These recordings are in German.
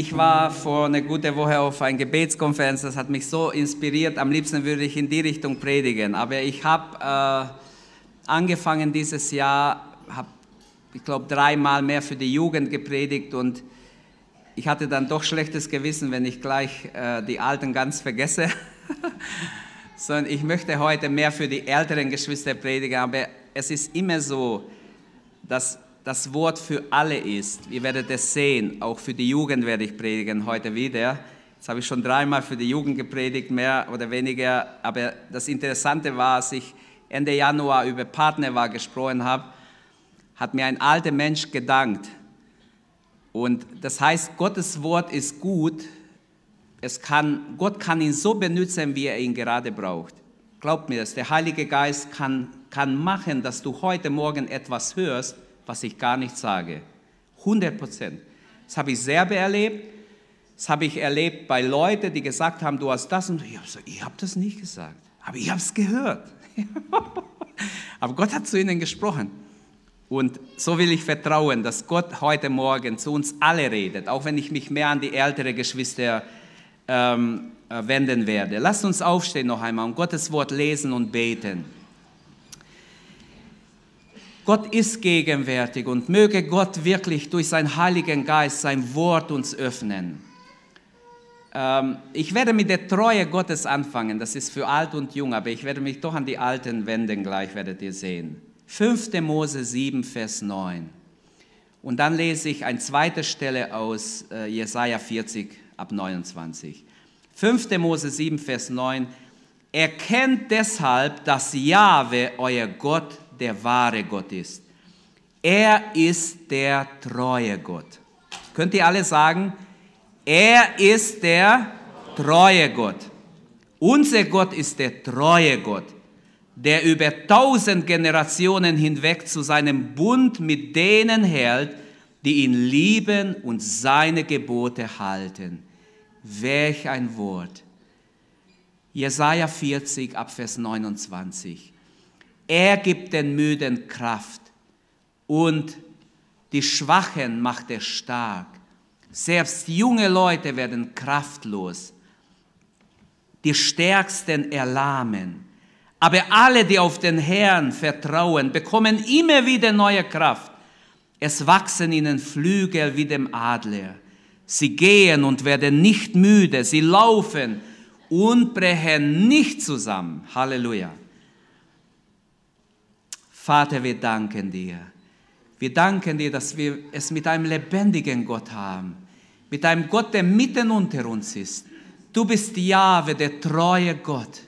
Ich war vor einer guten Woche auf einer Gebetskonferenz, das hat mich so inspiriert. Am liebsten würde ich in die Richtung predigen. Aber ich habe äh, angefangen dieses Jahr, habe, ich glaube, dreimal mehr für die Jugend gepredigt und ich hatte dann doch schlechtes Gewissen, wenn ich gleich äh, die Alten ganz vergesse. Sondern ich möchte heute mehr für die älteren Geschwister predigen. Aber es ist immer so, dass das Wort für alle ist. Ihr werdet es sehen, auch für die Jugend werde ich predigen heute wieder. Jetzt habe ich schon dreimal für die Jugend gepredigt, mehr oder weniger. Aber das Interessante war, als ich Ende Januar über Partnerwahl gesprochen habe, hat mir ein alter Mensch gedankt. Und das heißt, Gottes Wort ist gut. Es kann, Gott kann ihn so benutzen, wie er ihn gerade braucht. Glaubt mir das, der Heilige Geist kann, kann machen, dass du heute Morgen etwas hörst, was ich gar nicht sage. 100 Prozent. Das habe ich selber erlebt. Das habe ich erlebt bei Leuten, die gesagt haben, du hast das und ich habe gesagt, ich habe das nicht gesagt, aber ich habe es gehört. aber Gott hat zu ihnen gesprochen. Und so will ich vertrauen, dass Gott heute Morgen zu uns alle redet, auch wenn ich mich mehr an die älteren Geschwister ähm, äh, wenden werde. Lasst uns aufstehen noch einmal und Gottes Wort lesen und beten. Gott ist gegenwärtig und möge Gott wirklich durch seinen Heiligen Geist sein Wort uns öffnen. Ähm, ich werde mit der Treue Gottes anfangen, das ist für alt und jung, aber ich werde mich doch an die Alten wenden, gleich werdet ihr sehen. 5. Mose 7, Vers 9. Und dann lese ich eine zweite Stelle aus äh, Jesaja 40 ab 29. 5. Mose 7, Vers 9. Erkennt deshalb, dass Jahwe, euer Gott, der wahre Gott ist. Er ist der treue Gott. Könnt ihr alle sagen, er ist der treue Gott. Unser Gott ist der treue Gott, der über tausend Generationen hinweg zu seinem Bund mit denen hält, die ihn lieben und seine Gebote halten. Welch ein Wort. Jesaja 40 ab Vers 29. Er gibt den Müden Kraft und die Schwachen macht er stark. Selbst junge Leute werden kraftlos. Die Stärksten erlahmen. Aber alle, die auf den Herrn vertrauen, bekommen immer wieder neue Kraft. Es wachsen ihnen Flügel wie dem Adler. Sie gehen und werden nicht müde. Sie laufen und brechen nicht zusammen. Halleluja. Vater, wir danken dir. Wir danken dir, dass wir es mit einem lebendigen Gott haben, mit einem Gott, der mitten unter uns ist. Du bist Jahwe, der treue Gott,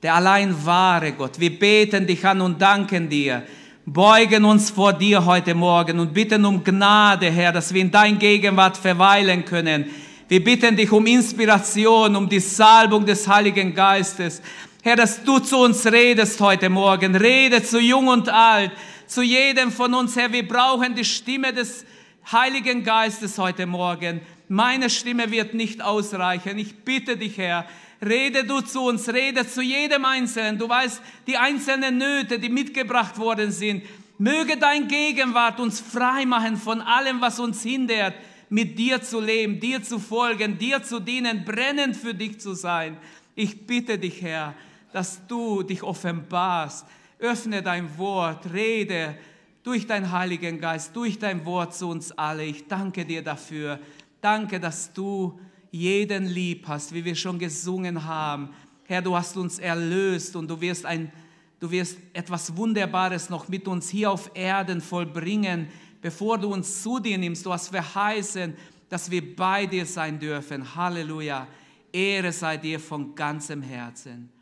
der allein wahre Gott. Wir beten dich an und danken dir, beugen uns vor dir heute Morgen und bitten um Gnade, Herr, dass wir in dein Gegenwart verweilen können. Wir bitten dich um Inspiration, um die Salbung des Heiligen Geistes, Herr, dass du zu uns redest heute Morgen. Rede zu jung und alt, zu jedem von uns, Herr. Wir brauchen die Stimme des Heiligen Geistes heute Morgen. Meine Stimme wird nicht ausreichen. Ich bitte dich, Herr, rede du zu uns, rede zu jedem Einzelnen. Du weißt die einzelnen Nöte, die mitgebracht worden sind. Möge dein Gegenwart uns frei machen von allem, was uns hindert, mit dir zu leben, dir zu folgen, dir zu dienen, brennend für dich zu sein. Ich bitte dich, Herr, dass du dich offenbarst. Öffne dein Wort, rede durch deinen Heiligen Geist, durch dein Wort zu uns alle. Ich danke dir dafür. Danke, dass du jeden lieb hast, wie wir schon gesungen haben. Herr, du hast uns erlöst und du wirst, ein, du wirst etwas Wunderbares noch mit uns hier auf Erden vollbringen, bevor du uns zu dir nimmst. Du hast verheißen, dass wir bei dir sein dürfen. Halleluja. Ehre sei dir von ganzem Herzen.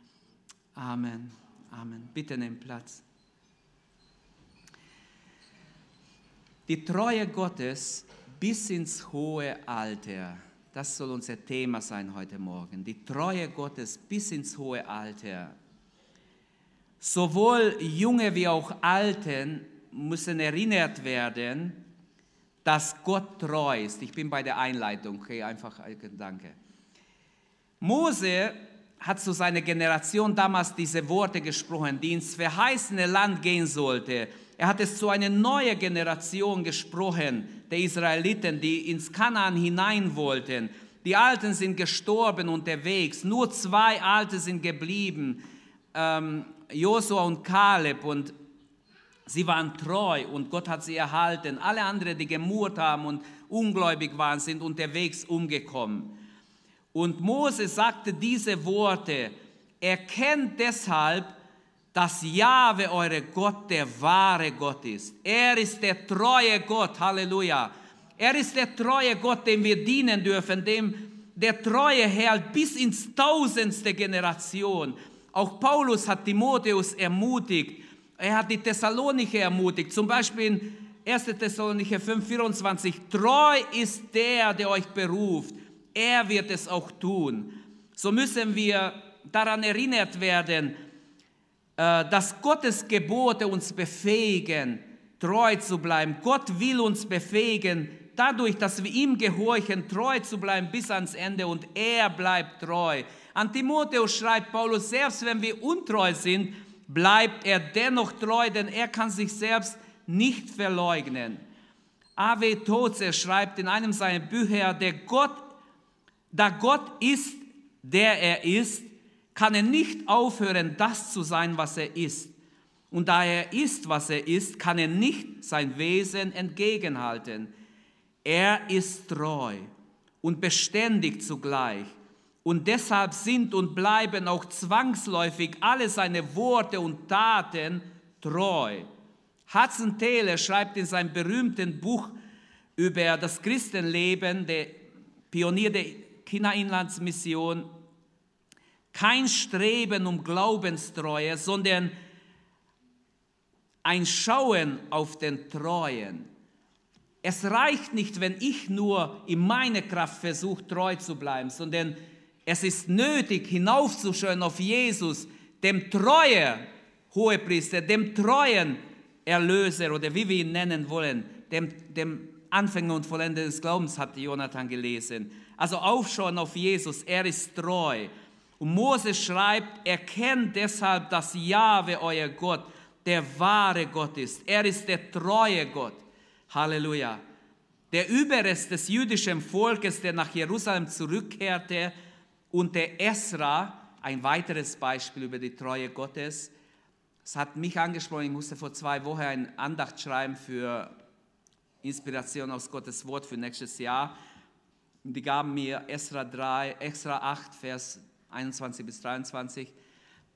Amen. Amen. Bitte nimm Platz. Die Treue Gottes bis ins hohe Alter. Das soll unser Thema sein heute Morgen. Die Treue Gottes bis ins hohe Alter. Sowohl Junge wie auch Alten müssen erinnert werden, dass Gott treu ist. Ich bin bei der Einleitung, okay, einfach danke. Mose hat zu seiner Generation damals diese Worte gesprochen, die ins verheißene Land gehen sollte. Er hat es zu einer neuen Generation gesprochen, der Israeliten, die ins Kanaan hinein wollten. Die Alten sind gestorben unterwegs, nur zwei Alte sind geblieben, ähm, Josua und Kaleb und sie waren treu und Gott hat sie erhalten. Alle anderen, die gemurrt haben und ungläubig waren, sind unterwegs umgekommen. Und Mose sagte diese Worte, erkennt deshalb, dass Jahwe, eure Gott, der wahre Gott ist. Er ist der treue Gott, Halleluja. Er ist der treue Gott, dem wir dienen dürfen, dem der treue Herr bis ins tausendste Generation. Auch Paulus hat Timotheus ermutigt. Er hat die Thessalonicher ermutigt. Zum Beispiel in 1. Thessalonicher 5, 24. Treu ist der, der euch beruft. Er wird es auch tun. So müssen wir daran erinnert werden, äh, dass Gottes Gebote uns befähigen, treu zu bleiben. Gott will uns befähigen, dadurch, dass wir ihm gehorchen, treu zu bleiben bis ans Ende und er bleibt treu. An Timotheus schreibt Paulus, selbst wenn wir untreu sind, bleibt er dennoch treu, denn er kann sich selbst nicht verleugnen. A.W. Toze schreibt in einem seiner Bücher, der Gott, da Gott ist, der er ist, kann er nicht aufhören, das zu sein, was er ist. Und da er ist, was er ist, kann er nicht sein Wesen entgegenhalten. Er ist treu und beständig zugleich. Und deshalb sind und bleiben auch zwangsläufig alle seine Worte und Taten treu. Hudson Taylor schreibt in seinem berühmten Buch über das Christenleben, der Pionier der China-Inlandsmission, kein Streben um Glaubenstreue, sondern ein Schauen auf den Treuen. Es reicht nicht, wenn ich nur in meiner Kraft versuche, treu zu bleiben, sondern es ist nötig, hinaufzuschauen auf Jesus, dem treuen Hohepriester, dem treuen Erlöser oder wie wir ihn nennen wollen, dem, dem Anfänger und Vollender des Glaubens, hat Jonathan gelesen. Also aufschauen auf Jesus, er ist treu. Und Moses schreibt, erkennt deshalb, dass Jahwe, euer Gott, der wahre Gott ist. Er ist der treue Gott. Halleluja. Der Überrest des jüdischen Volkes, der nach Jerusalem zurückkehrte, und der Esra, ein weiteres Beispiel über die Treue Gottes. Es hat mich angesprochen, ich musste vor zwei Wochen ein Andacht schreiben für Inspiration aus Gottes Wort für nächstes Jahr. Und die gaben mir Esra 3, Esra 8, Vers 21 bis 23.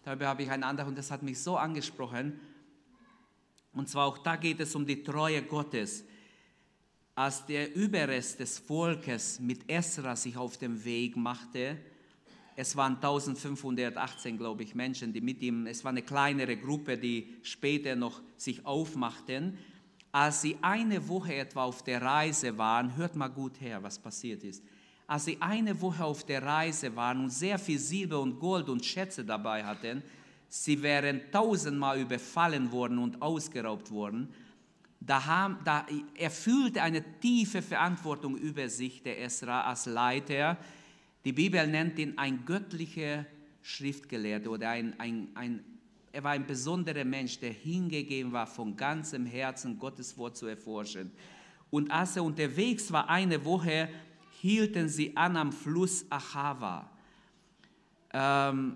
Darüber habe ich ein anderes und das hat mich so angesprochen. Und zwar auch da geht es um die Treue Gottes. Als der Überrest des Volkes mit Esra sich auf den Weg machte, es waren 1518, glaube ich, Menschen, die mit ihm, es war eine kleinere Gruppe, die später noch sich aufmachten. Als sie eine Woche etwa auf der Reise waren, hört mal gut her, was passiert ist als sie eine Woche auf der Reise waren und sehr viel Silber und Gold und Schätze dabei hatten, sie wären tausendmal überfallen worden und ausgeraubt worden, da, haben, da er eine tiefe Verantwortung über sich, der Esra, als Leiter. Die Bibel nennt ihn ein göttlicher Schriftgelehrter oder ein, ein, ein, er war ein besonderer Mensch, der hingegeben war, von ganzem Herzen Gottes Wort zu erforschen. Und als er unterwegs war, eine Woche, hielten sie an am Fluss Achava. Ähm,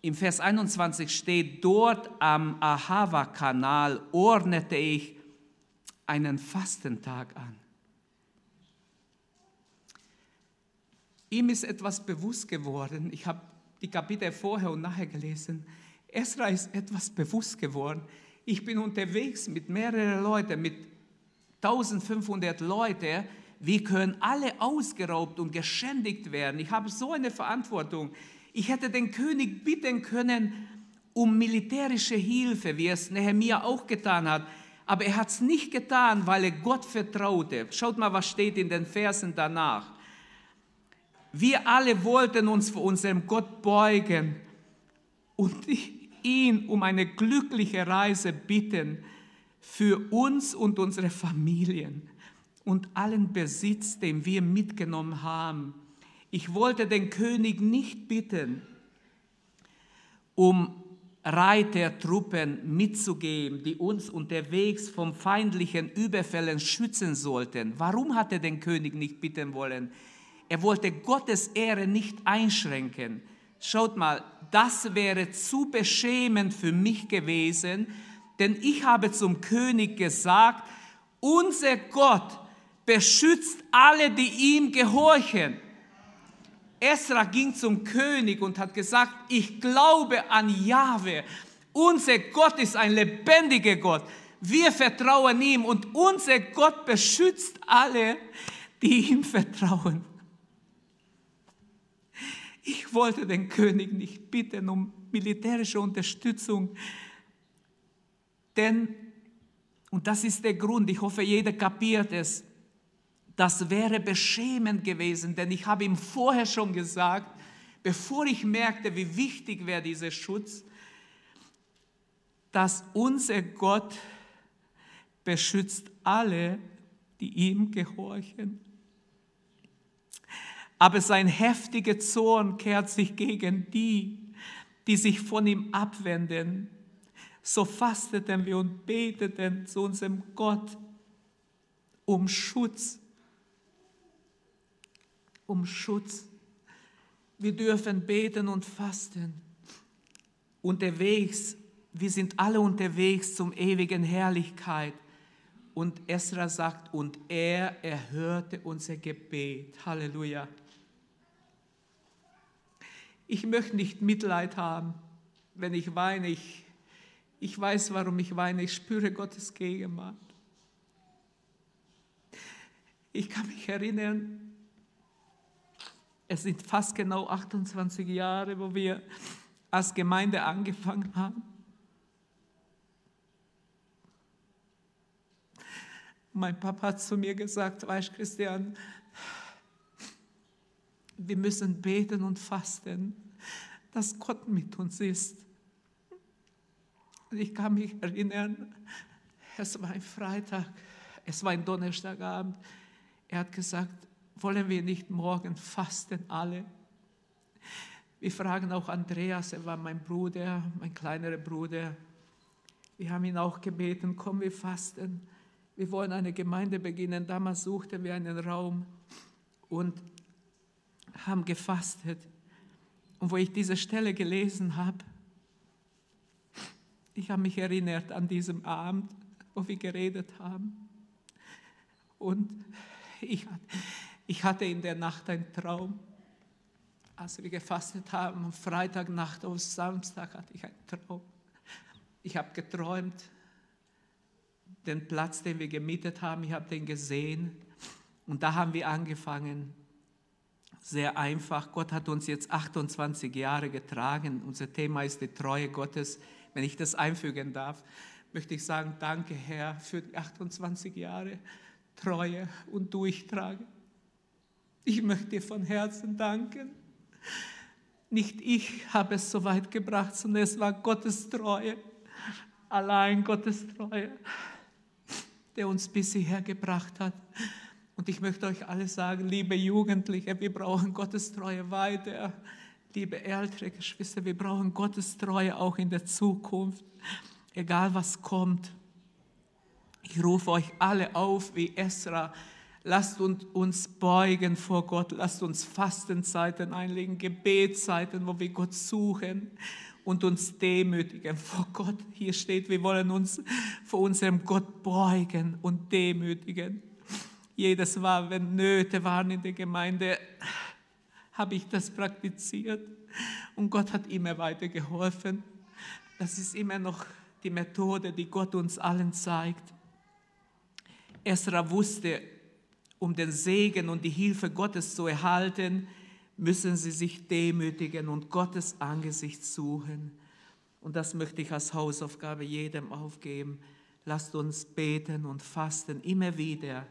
Im Vers 21 steht, dort am Ahava-Kanal ordnete ich einen Fastentag an. Ihm ist etwas bewusst geworden. Ich habe die Kapitel vorher und nachher gelesen. Esra ist etwas bewusst geworden. Ich bin unterwegs mit mehreren Leuten, mit 1500 Leuten wir können alle ausgeraubt und geschändigt werden. Ich habe so eine Verantwortung. Ich hätte den König bitten können um militärische Hilfe, wie es Nehemiah auch getan hat. Aber er hat es nicht getan, weil er Gott vertraute. Schaut mal, was steht in den Versen danach. Wir alle wollten uns vor unserem Gott beugen und ihn um eine glückliche Reise bitten für uns und unsere Familien und allen Besitz, den wir mitgenommen haben. Ich wollte den König nicht bitten um Reitertruppen mitzugeben, die uns unterwegs vom feindlichen Überfällen schützen sollten. Warum hat er den König nicht bitten wollen? Er wollte Gottes Ehre nicht einschränken. Schaut mal, das wäre zu beschämend für mich gewesen, denn ich habe zum König gesagt, unser Gott beschützt alle, die ihm gehorchen. Esra ging zum König und hat gesagt, ich glaube an Jahwe. Unser Gott ist ein lebendiger Gott. Wir vertrauen ihm und unser Gott beschützt alle, die ihm vertrauen. Ich wollte den König nicht bitten um militärische Unterstützung, denn, und das ist der Grund, ich hoffe, jeder kapiert es, das wäre beschämend gewesen, denn ich habe ihm vorher schon gesagt, bevor ich merkte, wie wichtig wäre dieser Schutz, dass unser Gott beschützt alle, die ihm gehorchen. Aber sein heftiger Zorn kehrt sich gegen die, die sich von ihm abwenden. So fasteten wir und beteten zu unserem Gott um Schutz um Schutz. Wir dürfen beten und fasten. Unterwegs, wir sind alle unterwegs zum ewigen Herrlichkeit. Und Esra sagt, und er erhörte unser Gebet. Halleluja. Ich möchte nicht Mitleid haben, wenn ich weine. Ich, ich weiß, warum ich weine. Ich spüre Gottes Gegenwart. Ich kann mich erinnern, es sind fast genau 28 Jahre, wo wir als Gemeinde angefangen haben. Mein Papa hat zu mir gesagt, weißt Christian, wir müssen beten und fasten, dass Gott mit uns ist. Ich kann mich erinnern, es war ein Freitag, es war ein Donnerstagabend. Er hat gesagt, wollen wir nicht morgen fasten alle? Wir fragen auch Andreas, er war mein Bruder, mein kleinerer Bruder. Wir haben ihn auch gebeten, komm, wir fasten. Wir wollen eine Gemeinde beginnen. Damals suchten wir einen Raum und haben gefastet. Und wo ich diese Stelle gelesen habe, ich habe mich erinnert an diesem Abend, wo wir geredet haben. Und ich, hatte in der Nacht einen Traum. Als wir gefastet haben, Freitagnacht auf Samstag hatte ich einen Traum. Ich habe geträumt, den Platz, den wir gemietet haben, ich habe den gesehen. Und da haben wir angefangen, sehr einfach. Gott hat uns jetzt 28 Jahre getragen. Unser Thema ist die Treue Gottes. Wenn ich das einfügen darf, möchte ich sagen, danke Herr für die 28 Jahre Treue und Durchtragen. Ich möchte dir von Herzen danken. Nicht ich habe es so weit gebracht, sondern es war Gottes Treue, allein Gottes Treue, der uns bis hierher gebracht hat. Und ich möchte euch alle sagen, liebe Jugendliche, wir brauchen Gottes Treue weiter. Liebe ältere Geschwister, wir brauchen Gottes Treue auch in der Zukunft, egal was kommt. Ich rufe euch alle auf, wie Esra, Lasst uns beugen vor Gott, lasst uns Fastenzeiten einlegen, Gebetszeiten, wo wir Gott suchen und uns demütigen vor Gott. Hier steht, wir wollen uns vor unserem Gott beugen und demütigen. Jedes Mal, wenn Nöte waren in der Gemeinde, habe ich das praktiziert und Gott hat immer weiter geholfen. Das ist immer noch die Methode, die Gott uns allen zeigt. Esra wusste, um den Segen und die Hilfe Gottes zu erhalten, müssen sie sich demütigen und Gottes Angesicht suchen. Und das möchte ich als Hausaufgabe jedem aufgeben. Lasst uns beten und fasten immer wieder.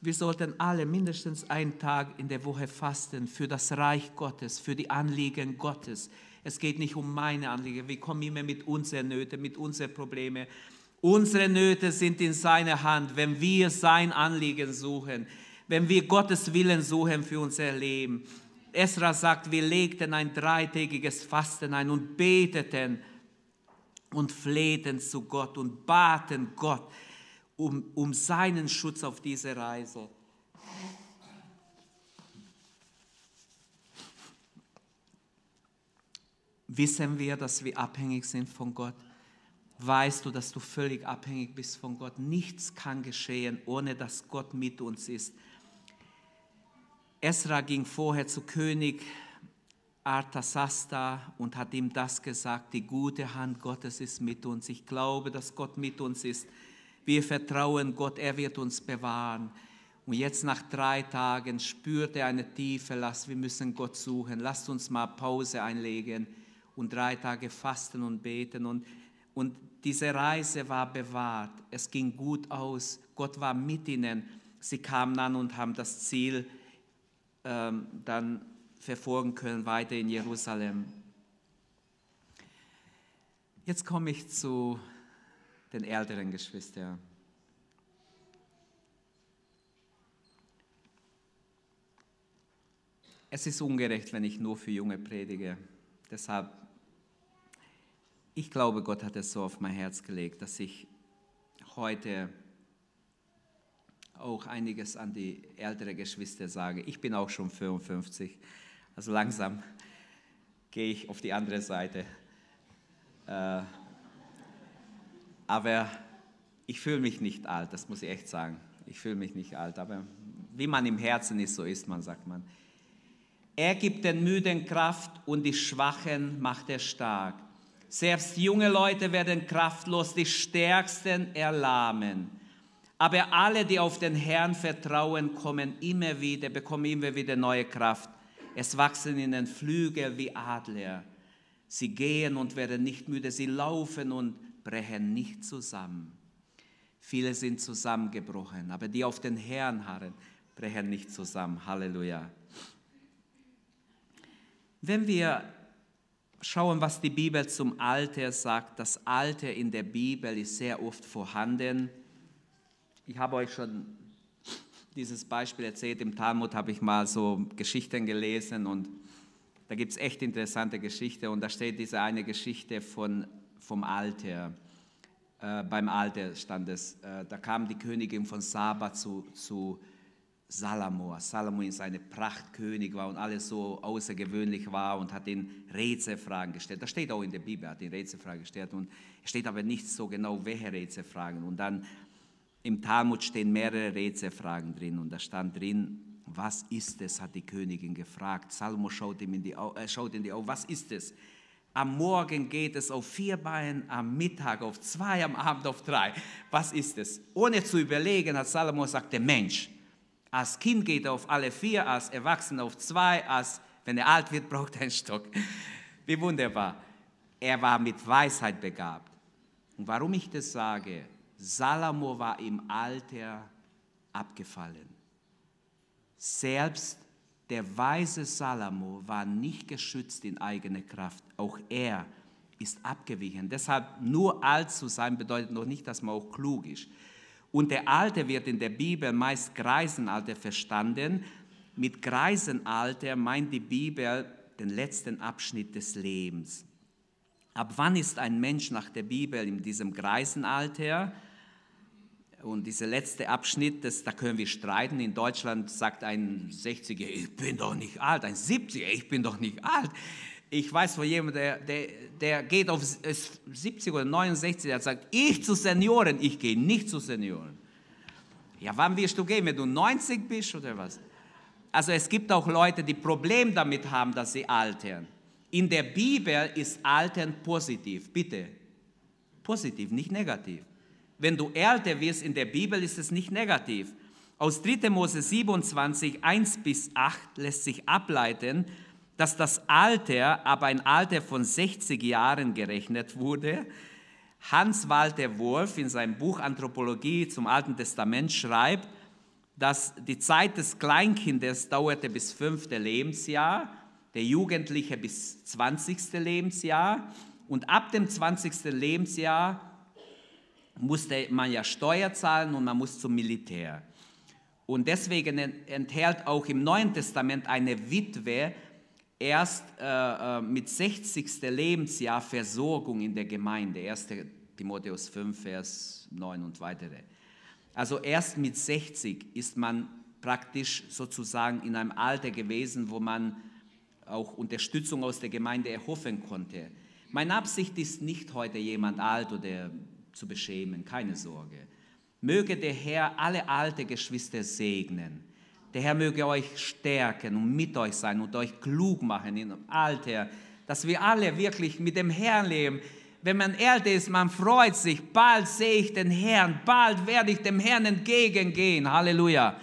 Wir sollten alle mindestens einen Tag in der Woche fasten für das Reich Gottes, für die Anliegen Gottes. Es geht nicht um meine Anliegen. Wir kommen immer mit unseren Nöten, mit unseren Problemen. Unsere Nöte sind in seiner Hand, wenn wir sein Anliegen suchen, wenn wir Gottes Willen suchen für unser Leben. Esra sagt, wir legten ein dreitägiges Fasten ein und beteten und flehten zu Gott und baten Gott um, um seinen Schutz auf diese Reise. Wissen wir, dass wir abhängig sind von Gott? Weißt du, dass du völlig abhängig bist von Gott? Nichts kann geschehen, ohne dass Gott mit uns ist. Esra ging vorher zu König Arthasasta und hat ihm das gesagt, die gute Hand Gottes ist mit uns. Ich glaube, dass Gott mit uns ist. Wir vertrauen Gott, er wird uns bewahren. Und jetzt nach drei Tagen spürt er eine tiefe Last, wir müssen Gott suchen. Lasst uns mal Pause einlegen und drei Tage fasten und beten. Und, und diese Reise war bewahrt. Es ging gut aus. Gott war mit ihnen. Sie kamen an und haben das Ziel ähm, dann verfolgen können, weiter in Jerusalem. Jetzt komme ich zu den älteren Geschwistern. Es ist ungerecht, wenn ich nur für Junge predige. Deshalb, ich glaube, Gott hat es so auf mein Herz gelegt, dass ich heute auch einiges an die ältere Geschwister sage. Ich bin auch schon 55. Also langsam gehe ich auf die andere Seite. Äh, aber ich fühle mich nicht alt, das muss ich echt sagen. Ich fühle mich nicht alt, aber wie man im Herzen ist, so ist man, sagt man. Er gibt den Müden Kraft und die Schwachen macht er stark. Selbst junge Leute werden kraftlos, die Stärksten erlahmen. Aber alle, die auf den Herrn vertrauen, kommen immer wieder, bekommen immer wieder neue Kraft. Es wachsen ihnen Flügel wie Adler. Sie gehen und werden nicht müde. Sie laufen und brechen nicht zusammen. Viele sind zusammengebrochen, aber die auf den Herrn harren, brechen nicht zusammen. Halleluja. Wenn wir schauen, was die Bibel zum Alter sagt, das Alter in der Bibel ist sehr oft vorhanden. Ich habe euch schon dieses Beispiel erzählt. Im Talmud habe ich mal so Geschichten gelesen und da gibt es echt interessante Geschichten und da steht diese eine Geschichte von, vom Alter. Äh, beim Alter stand es, äh, da kam die Königin von Saba zu, zu Salomo. Salomo ist eine Prachtkönig war und alles so außergewöhnlich war und hat ihn Rätselfragen gestellt. Das steht auch in der Bibel, hat ihn Rätselfragen gestellt und es steht aber nicht so genau, welche Rätselfragen. Und dann im Talmud stehen mehrere Rätselfragen drin und da stand drin, was ist es, hat die Königin gefragt. Salomo schaut ihm in die, äh, schaut in die Augen, was ist es? Am Morgen geht es auf vier Beinen, am Mittag auf zwei, am Abend auf drei. Was ist es? Ohne zu überlegen hat Salomo gesagt, der Mensch. Als Kind geht er auf alle vier, als Erwachsener auf zwei, als wenn er alt wird, braucht er einen Stock. Wie wunderbar. Er war mit Weisheit begabt. Und warum ich das sage, Salomo war im Alter abgefallen. Selbst der weise Salomo war nicht geschützt in eigener Kraft. Auch er ist abgewichen. Deshalb nur alt zu sein bedeutet noch nicht, dass man auch klug ist. Und der Alte wird in der Bibel meist Greisenalter verstanden. Mit Greisenalter meint die Bibel den letzten Abschnitt des Lebens. Ab wann ist ein Mensch nach der Bibel in diesem Greisenalter? Und dieser letzte Abschnitt, das, da können wir streiten. In Deutschland sagt ein 60er, ich bin doch nicht alt. Ein 70er, ich bin doch nicht alt. Ich weiß von jemandem, der, der, der geht auf 70 oder 69, der sagt, ich zu Senioren, ich gehe nicht zu Senioren. Ja, wann wirst du gehen, wenn du 90 bist oder was? Also es gibt auch Leute, die Probleme damit haben, dass sie altern. In der Bibel ist Altern positiv, bitte. Positiv, nicht negativ. Wenn du älter wirst in der Bibel, ist es nicht negativ. Aus 3. Mose 27, 1 bis 8 lässt sich ableiten, dass das Alter aber ein Alter von 60 Jahren gerechnet wurde. Hans Walter Wolf in seinem Buch Anthropologie zum Alten Testament schreibt, dass die Zeit des Kleinkindes dauerte bis fünfte Lebensjahr, der Jugendliche bis 20. Lebensjahr und ab dem 20. Lebensjahr musste man ja Steuer zahlen und man muss zum Militär. Und deswegen enthält auch im Neuen Testament eine Witwe erst äh, äh mit 60. Lebensjahr Versorgung in der Gemeinde. 1. Timotheus 5, Vers 9 und weitere. Also erst mit 60 ist man praktisch sozusagen in einem Alter gewesen, wo man auch Unterstützung aus der Gemeinde erhoffen konnte. Meine Absicht ist nicht heute jemand alt oder zu beschämen, keine Sorge. Möge der Herr alle alte Geschwister segnen. Der Herr möge euch stärken und mit euch sein und euch klug machen im Alter, dass wir alle wirklich mit dem Herrn leben. Wenn man älter ist, man freut sich, bald sehe ich den Herrn, bald werde ich dem Herrn entgegengehen. Halleluja.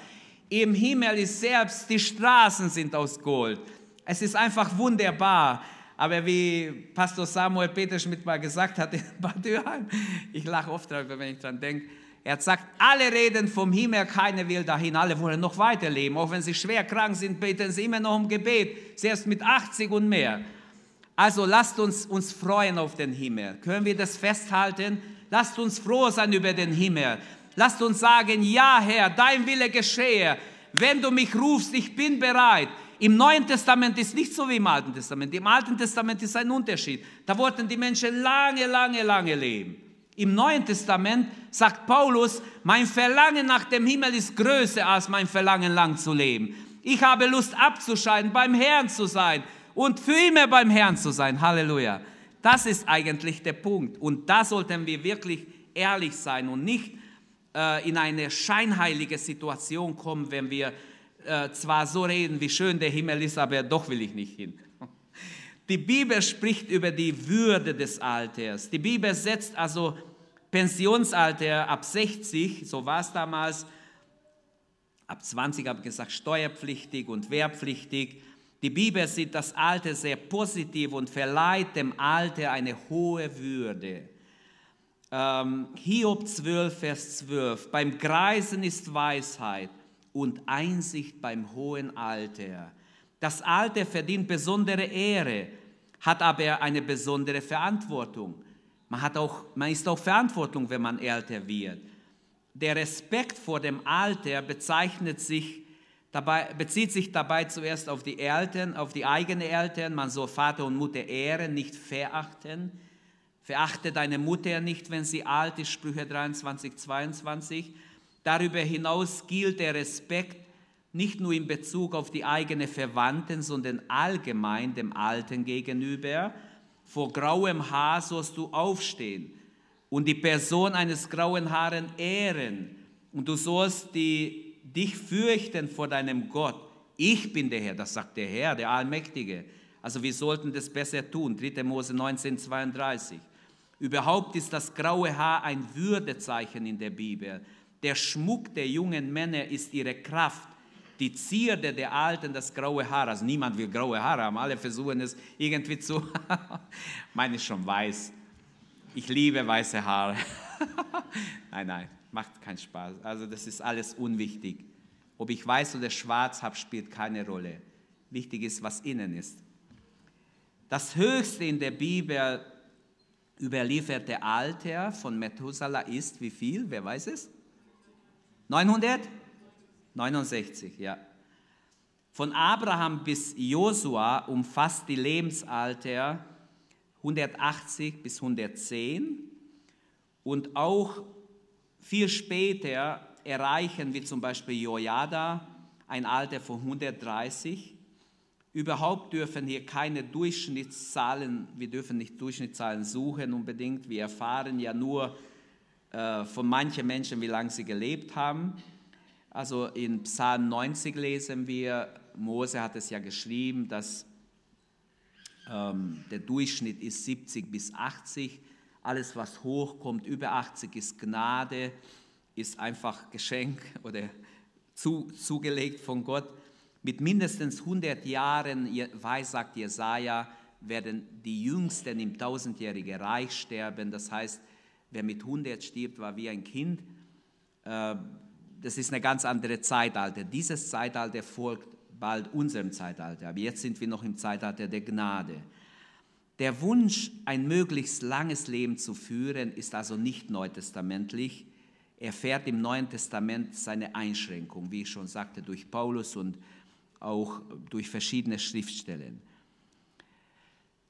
Im Himmel ist selbst, die Straßen sind aus Gold. Es ist einfach wunderbar. Aber wie Pastor Samuel Peterschmidt mal gesagt hat in Bad Dürheim, ich lache oft darüber, wenn ich daran denke, er sagt, alle reden vom Himmel, keiner will dahin, alle wollen noch weiterleben. Auch wenn sie schwer krank sind, beten sie immer noch um Gebet, selbst mit 80 und mehr. Also lasst uns uns freuen auf den Himmel. Können wir das festhalten? Lasst uns froh sein über den Himmel. Lasst uns sagen, ja Herr, dein Wille geschehe. Wenn du mich rufst, ich bin bereit. Im Neuen Testament ist nicht so wie im Alten Testament. Im Alten Testament ist ein Unterschied. Da wollten die Menschen lange, lange, lange leben. Im Neuen Testament sagt Paulus, mein Verlangen nach dem Himmel ist größer als mein Verlangen lang zu leben. Ich habe Lust abzuscheiden, beim Herrn zu sein und für immer beim Herrn zu sein. Halleluja. Das ist eigentlich der Punkt. Und da sollten wir wirklich ehrlich sein und nicht äh, in eine scheinheilige Situation kommen, wenn wir äh, zwar so reden, wie schön der Himmel ist, aber doch will ich nicht hin. Die Bibel spricht über die Würde des Alters. Die Bibel setzt also Pensionsalter ab 60, so war es damals, ab 20 habe ich gesagt, steuerpflichtig und wehrpflichtig. Die Bibel sieht das Alter sehr positiv und verleiht dem Alter eine hohe Würde. Ähm, Hiob 12, Vers 12. Beim Greisen ist Weisheit und Einsicht beim hohen Alter. Das Alter verdient besondere Ehre, hat aber eine besondere Verantwortung. Man, hat auch, man ist auch Verantwortung, wenn man älter wird. Der Respekt vor dem Alter bezeichnet sich dabei, bezieht sich dabei zuerst auf die Eltern, auf die eigenen Eltern. Man soll Vater und Mutter ehren, nicht verachten. Verachte deine Mutter nicht, wenn sie alt ist, Sprüche 23, 22. Darüber hinaus gilt der Respekt nicht nur in Bezug auf die eigenen Verwandten, sondern allgemein dem Alten gegenüber. Vor grauem Haar sollst du aufstehen und die Person eines grauen Haaren ehren und du sollst die, dich fürchten vor deinem Gott. Ich bin der Herr, das sagt der Herr, der Allmächtige. Also wir sollten das besser tun. 3. Mose 19, 32. Überhaupt ist das graue Haar ein Würdezeichen in der Bibel. Der Schmuck der jungen Männer ist ihre Kraft die Zierde der Alten, das graue Haar. Also niemand will graue Haare haben, alle versuchen es irgendwie zu. Meine ist schon weiß. Ich liebe weiße Haare. nein, nein, macht keinen Spaß. Also das ist alles unwichtig. Ob ich weiß oder schwarz habe, spielt keine Rolle. Wichtig ist, was innen ist. Das Höchste in der Bibel überlieferte Alter von Methuselah ist wie viel? Wer weiß es? 900? 69, ja. Von Abraham bis Josua umfasst die Lebensalter 180 bis 110 und auch viel später erreichen, wie zum Beispiel Jojada, ein Alter von 130. Überhaupt dürfen hier keine Durchschnittszahlen, wir dürfen nicht Durchschnittszahlen suchen unbedingt. Wir erfahren ja nur äh, von manchen Menschen, wie lange sie gelebt haben. Also in Psalm 90 lesen wir, Mose hat es ja geschrieben, dass ähm, der Durchschnitt ist 70 bis 80. Alles, was hochkommt, über 80 ist Gnade, ist einfach Geschenk oder zu, zugelegt von Gott. Mit mindestens 100 Jahren, weiß sagt Jesaja, werden die Jüngsten im tausendjährigen Reich sterben. Das heißt, wer mit 100 stirbt, war wie ein Kind. Äh, das ist eine ganz andere Zeitalter. Dieses Zeitalter folgt bald unserem Zeitalter, aber jetzt sind wir noch im Zeitalter der Gnade. Der Wunsch, ein möglichst langes Leben zu führen, ist also nicht neutestamentlich. Er fährt im Neuen Testament seine Einschränkung, wie ich schon sagte, durch Paulus und auch durch verschiedene Schriftstellen.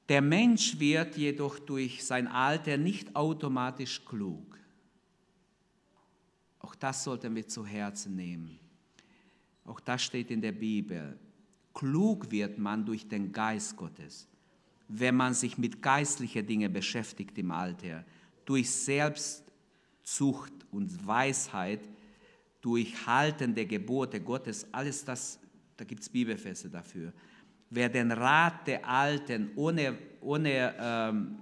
Der Mensch wird jedoch durch sein Alter nicht automatisch klug. Auch das sollten wir zu Herzen nehmen. Auch das steht in der Bibel. Klug wird man durch den Geist Gottes, wenn man sich mit geistlichen Dingen beschäftigt im Alter, durch Selbstzucht und Weisheit, durch Halten der Gebote Gottes, alles das, da gibt es Bibelfeste dafür. Wer den Rat der Alten ohne, ohne ähm,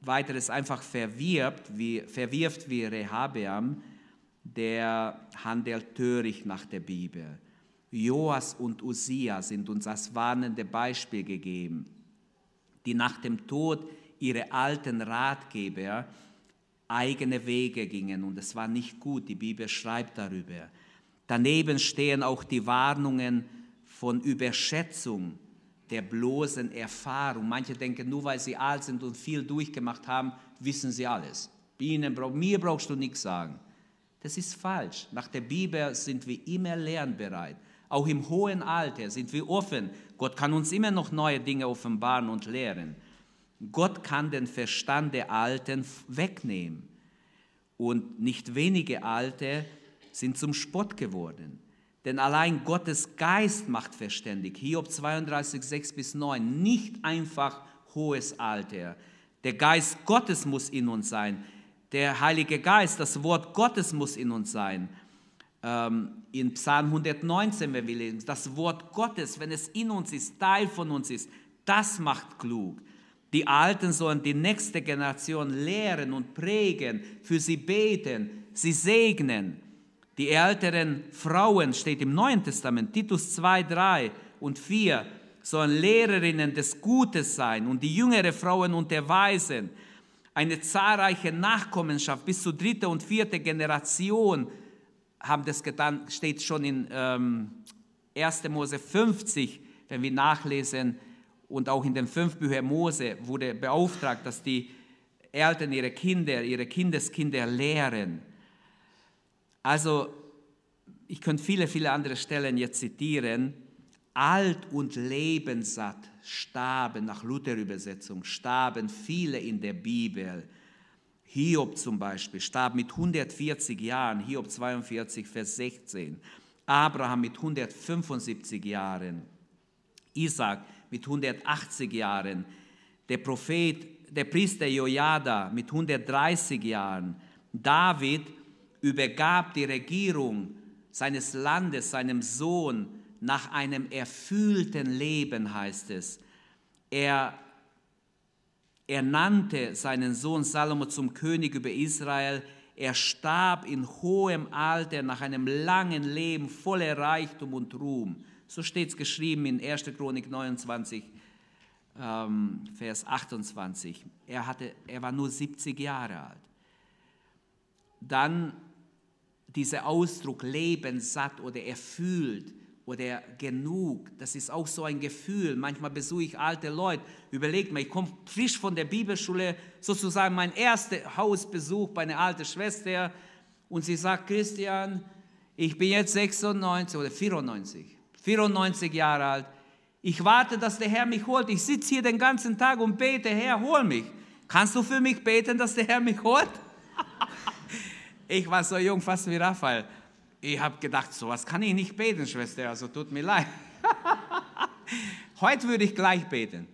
weiteres einfach verwirbt, wie, verwirft wie Rehabeam, der handelt töricht nach der Bibel. Joas und Usia sind uns als warnende Beispiel gegeben, die nach dem Tod ihrer alten Ratgeber eigene Wege gingen und es war nicht gut, die Bibel schreibt darüber. Daneben stehen auch die Warnungen von Überschätzung der bloßen Erfahrung. Manche denken, nur weil sie alt sind und viel durchgemacht haben, wissen sie alles. Ihnen, mir brauchst du nichts sagen. Das ist falsch. Nach der Bibel sind wir immer lernbereit. Auch im hohen Alter sind wir offen. Gott kann uns immer noch neue Dinge offenbaren und lehren. Gott kann den Verstand der Alten wegnehmen. Und nicht wenige Alte sind zum Spott geworden. Denn allein Gottes Geist macht verständig. Hiob 32, 6 bis 9. Nicht einfach hohes Alter. Der Geist Gottes muss in uns sein. Der Heilige Geist, das Wort Gottes muss in uns sein. Ähm, in Psalm 119, wenn wir lesen, das Wort Gottes, wenn es in uns ist, Teil von uns ist, das macht klug. Die Alten sollen die nächste Generation lehren und prägen, für sie beten, sie segnen. Die älteren Frauen, steht im Neuen Testament, Titus 2, 3 und 4, sollen Lehrerinnen des Gutes sein und die jüngere Frauen unterweisen. Eine zahlreiche Nachkommenschaft bis zur dritte und vierte Generation haben das getan, steht schon in ähm, 1. Mose 50, wenn wir nachlesen, und auch in den fünf Büchern Mose wurde beauftragt, dass die Eltern ihre Kinder, ihre Kindeskinder lehren. Also, ich könnte viele, viele andere Stellen jetzt zitieren. Alt und lebenssatt starben, nach Luther-Übersetzung, starben viele in der Bibel. Hiob zum Beispiel starb mit 140 Jahren, Hiob 42, Vers 16. Abraham mit 175 Jahren. Isaac mit 180 Jahren, der Prophet, der Priester Jojada mit 130 Jahren, David übergab die Regierung seines Landes seinem Sohn nach einem erfüllten Leben, heißt es. Er, er nannte seinen Sohn Salomo zum König über Israel. Er starb in hohem Alter nach einem langen Leben voller Reichtum und Ruhm. So steht es geschrieben in 1. Chronik 29, ähm, Vers 28. Er, hatte, er war nur 70 Jahre alt. Dann dieser Ausdruck lebenssatt oder erfüllt oder genug, das ist auch so ein Gefühl. Manchmal besuche ich alte Leute, überlegt mir, ich komme frisch von der Bibelschule, sozusagen mein erster Hausbesuch bei einer alten Schwester und sie sagt, Christian, ich bin jetzt 96 oder 94. 94 Jahre alt. Ich warte, dass der Herr mich holt. Ich sitze hier den ganzen Tag und bete, Herr, hol mich. Kannst du für mich beten, dass der Herr mich holt? ich war so jung, fast wie Raphael. Ich habe gedacht, so was kann ich nicht beten, Schwester, also tut mir leid. Heute würde ich gleich beten.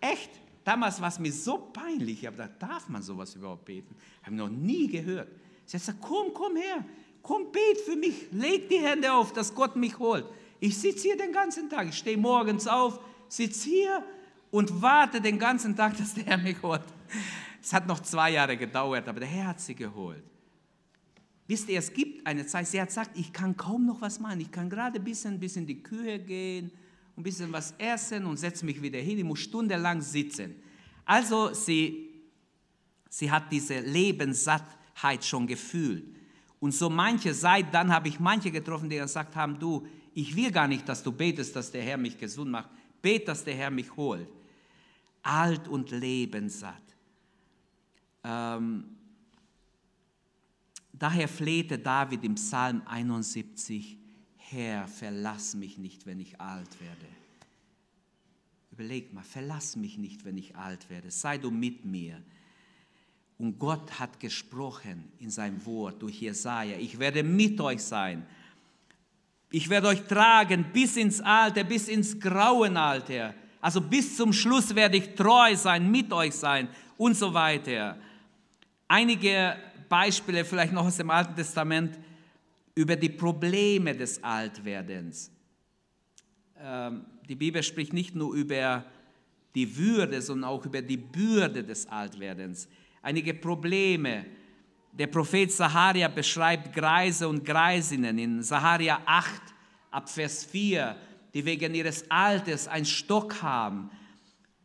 Echt? Damals war es mir so peinlich. Ich habe gedacht, darf man sowas überhaupt beten? Habe noch nie gehört. Sie hat gesagt, komm, komm her, komm, bet für mich, leg die Hände auf, dass Gott mich holt. Ich sitze hier den ganzen Tag. Ich stehe morgens auf, sitze hier und warte den ganzen Tag, dass der Herr mich holt. Es hat noch zwei Jahre gedauert, aber der Herr hat sie geholt. Wisst ihr, es gibt eine Zeit, sie hat gesagt, ich kann kaum noch was machen. Ich kann gerade ein bisschen, bisschen in die Kühe gehen, ein bisschen was essen und setze mich wieder hin. Ich muss stundenlang sitzen. Also sie, sie hat diese Lebenssattheit schon gefühlt. Und so manche, seit dann habe ich manche getroffen, die gesagt haben, du, ich will gar nicht, dass du betest, dass der Herr mich gesund macht. Bet, dass der Herr mich holt. Alt und lebenssatt. Ähm, daher flehte David im Psalm 71, Herr, verlass mich nicht, wenn ich alt werde. Überleg mal, verlass mich nicht, wenn ich alt werde. Sei du mit mir. Und Gott hat gesprochen in seinem Wort durch Jesaja: Ich werde mit euch sein. Ich werde euch tragen bis ins Alter, bis ins grauen Alter. Also bis zum Schluss werde ich treu sein, mit euch sein und so weiter. Einige Beispiele vielleicht noch aus dem Alten Testament über die Probleme des Altwerdens. Ähm, die Bibel spricht nicht nur über die Würde, sondern auch über die Bürde des Altwerdens. Einige Probleme. Der Prophet Saharia beschreibt Greise und Greisinnen in Saharia 8 ab Vers 4, die wegen ihres Alters einen Stock haben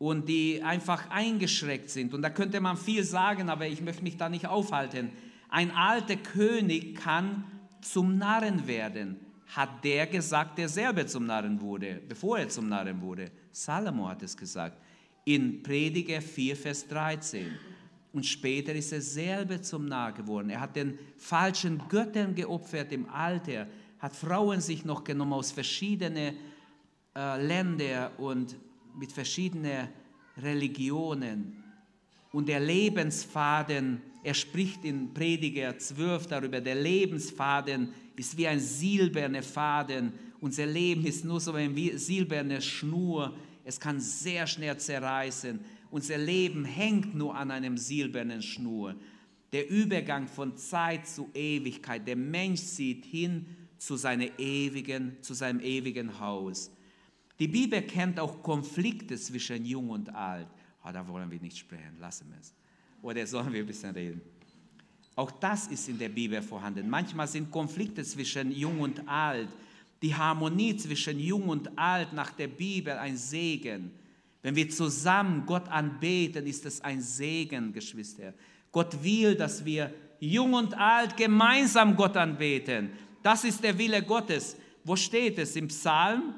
und die einfach eingeschreckt sind. Und da könnte man viel sagen, aber ich möchte mich da nicht aufhalten. Ein alter König kann zum Narren werden hat der gesagt, der selber zum Narren wurde, bevor er zum Narren wurde. Salomo hat es gesagt in Prediger 4, Vers 13. Und später ist er selber zum Narr geworden. Er hat den falschen Göttern geopfert im Alter, hat Frauen sich noch genommen aus verschiedenen äh, Ländern und mit verschiedenen Religionen. Und der Lebensfaden, er spricht in Prediger 12 darüber, der Lebensfaden ist wie ein silberner Faden. Unser Leben ist nur so eine silberne Schnur. Es kann sehr schnell zerreißen. Unser Leben hängt nur an einem silbernen Schnur. Der Übergang von Zeit zu Ewigkeit. Der Mensch zieht hin zu, seiner ewigen, zu seinem ewigen Haus. Die Bibel kennt auch Konflikte zwischen Jung und Alt. Oh, da wollen wir nicht sprechen, lassen wir es. Oder sollen wir ein bisschen reden? Auch das ist in der Bibel vorhanden. Manchmal sind Konflikte zwischen Jung und Alt. Die Harmonie zwischen Jung und Alt nach der Bibel ein Segen. Wenn wir zusammen Gott anbeten, ist es ein Segen, Geschwister. Gott will, dass wir Jung und Alt gemeinsam Gott anbeten. Das ist der Wille Gottes. Wo steht es? Im Psalm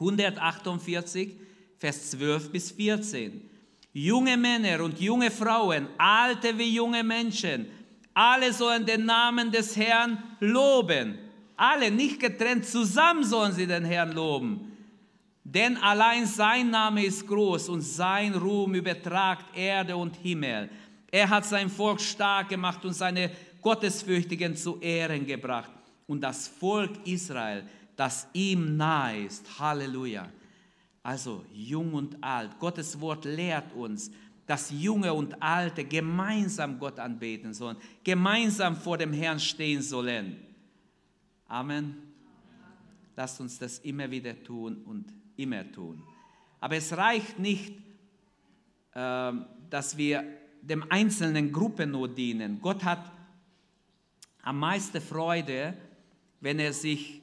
148, Vers 12 bis 14 junge Männer und junge Frauen, alte wie junge Menschen, alle sollen den Namen des Herrn loben. Alle, nicht getrennt, zusammen sollen sie den Herrn loben. Denn allein sein Name ist groß und sein Ruhm übertragt Erde und Himmel. Er hat sein Volk stark gemacht und seine Gottesfürchtigen zu Ehren gebracht. Und das Volk Israel, das ihm nahe ist. Halleluja. Also jung und alt. Gottes Wort lehrt uns, dass Junge und Alte gemeinsam Gott anbeten sollen, gemeinsam vor dem Herrn stehen sollen. Amen. Lasst uns das immer wieder tun und immer tun. Aber es reicht nicht, ähm, dass wir dem einzelnen Gruppe nur dienen. Gott hat am meisten Freude, wenn er sich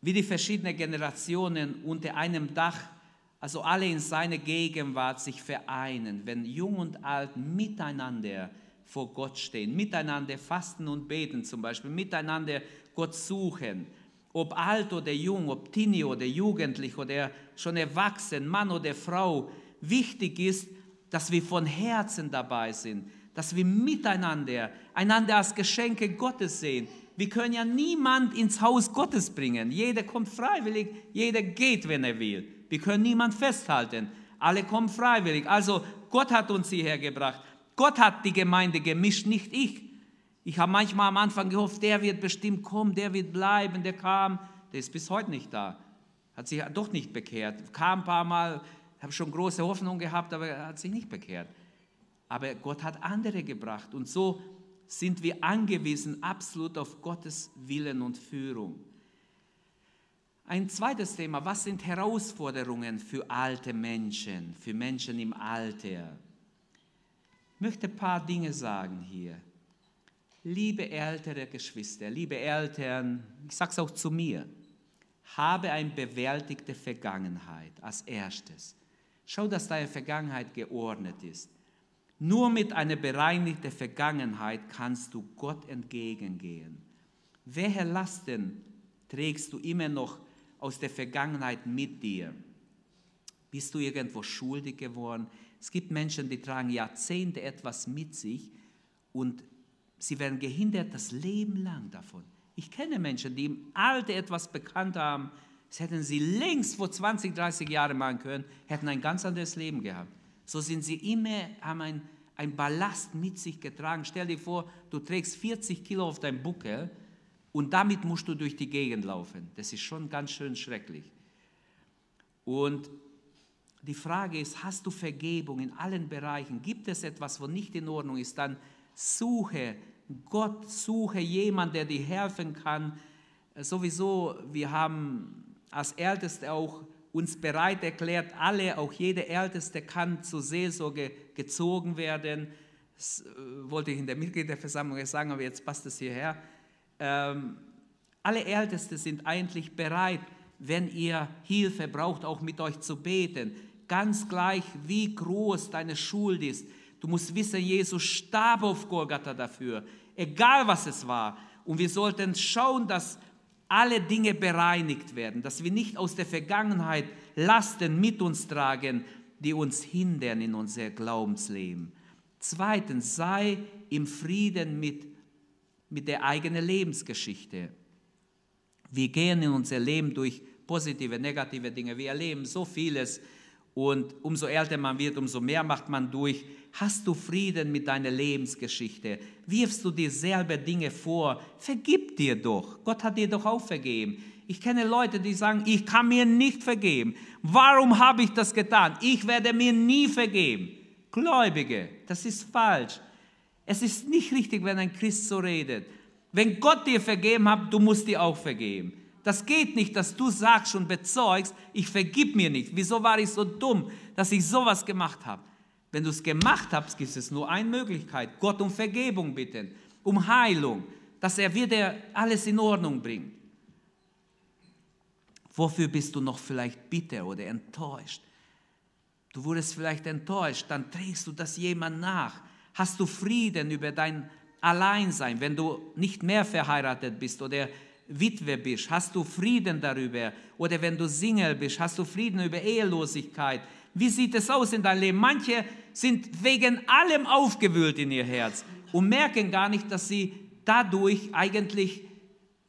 wie die verschiedenen Generationen unter einem Dach, also alle in seiner Gegenwart sich vereinen, wenn Jung und Alt miteinander vor Gott stehen, miteinander fasten und beten zum Beispiel, miteinander Gott suchen, ob alt oder jung, ob Teenie oder Jugendlich oder schon erwachsen, Mann oder Frau, wichtig ist, dass wir von Herzen dabei sind, dass wir miteinander einander als Geschenke Gottes sehen, wir können ja niemand ins Haus Gottes bringen. Jeder kommt freiwillig, jeder geht, wenn er will. Wir können niemand festhalten. Alle kommen freiwillig. Also Gott hat uns hierher gebracht. Gott hat die Gemeinde gemischt, nicht ich. Ich habe manchmal am Anfang gehofft, der wird bestimmt kommen, der wird bleiben, der kam. Der ist bis heute nicht da. Hat sich doch nicht bekehrt. Kam ein paar Mal, habe schon große Hoffnung gehabt, aber er hat sich nicht bekehrt. Aber Gott hat andere gebracht. Und so sind wir angewiesen absolut auf Gottes Willen und Führung. Ein zweites Thema, was sind Herausforderungen für alte Menschen, für Menschen im Alter? Ich möchte ein paar Dinge sagen hier. Liebe ältere Geschwister, liebe Eltern, ich sage es auch zu mir, habe eine bewältigte Vergangenheit als erstes. Schau, dass deine Vergangenheit geordnet ist. Nur mit einer bereinigten Vergangenheit kannst du Gott entgegengehen. Welche Lasten trägst du immer noch aus der Vergangenheit mit dir? Bist du irgendwo schuldig geworden? Es gibt Menschen, die tragen Jahrzehnte etwas mit sich und sie werden gehindert das Leben lang davon. Ich kenne Menschen, die im Alter etwas bekannt haben, Das hätten sie längst vor 20, 30 Jahren machen können, hätten ein ganz anderes Leben gehabt. So sind sie immer, haben ein, ein Ballast mit sich getragen. Stell dir vor, du trägst 40 Kilo auf deinem Buckel und damit musst du durch die Gegend laufen. Das ist schon ganz schön schrecklich. Und die Frage ist, hast du Vergebung in allen Bereichen? Gibt es etwas, wo nicht in Ordnung ist? Dann suche Gott, suche jemanden, der dir helfen kann. Sowieso, wir haben als Älteste auch uns bereit erklärt, alle, auch jeder Älteste kann zur Seelsorge gezogen werden. Das äh, wollte ich in der Mitgliederversammlung sagen, aber jetzt passt es hierher. Ähm, alle Älteste sind eigentlich bereit, wenn ihr Hilfe braucht, auch mit euch zu beten. Ganz gleich, wie groß deine Schuld ist. Du musst wissen, Jesus starb auf Golgatha dafür, egal was es war. Und wir sollten schauen, dass alle Dinge bereinigt werden, dass wir nicht aus der Vergangenheit Lasten mit uns tragen, die uns hindern in unser Glaubensleben. Zweitens, sei im Frieden mit, mit der eigenen Lebensgeschichte. Wir gehen in unser Leben durch positive, negative Dinge. Wir erleben so vieles und umso älter man wird, umso mehr macht man durch. Hast du Frieden mit deiner Lebensgeschichte? Wirfst du dir selber Dinge vor? Vergib dir doch. Gott hat dir doch auch vergeben. Ich kenne Leute, die sagen, ich kann mir nicht vergeben. Warum habe ich das getan? Ich werde mir nie vergeben. Gläubige, das ist falsch. Es ist nicht richtig, wenn ein Christ so redet. Wenn Gott dir vergeben hat, du musst dir auch vergeben. Das geht nicht, dass du sagst und bezeugst, ich vergib mir nicht. Wieso war ich so dumm, dass ich sowas gemacht habe? Wenn du es gemacht hast, gibt es nur eine Möglichkeit. Gott um Vergebung bitten, um Heilung, dass er wieder alles in Ordnung bringt. Wofür bist du noch vielleicht bitter oder enttäuscht? Du wurdest vielleicht enttäuscht, dann trägst du das jemand nach. Hast du Frieden über dein Alleinsein, wenn du nicht mehr verheiratet bist oder Witwe bist, hast du Frieden darüber. Oder wenn du Single bist, hast du Frieden über Ehelosigkeit. Wie sieht es aus in deinem Leben? Manche sind wegen allem aufgewühlt in ihr Herz und merken gar nicht, dass sie dadurch eigentlich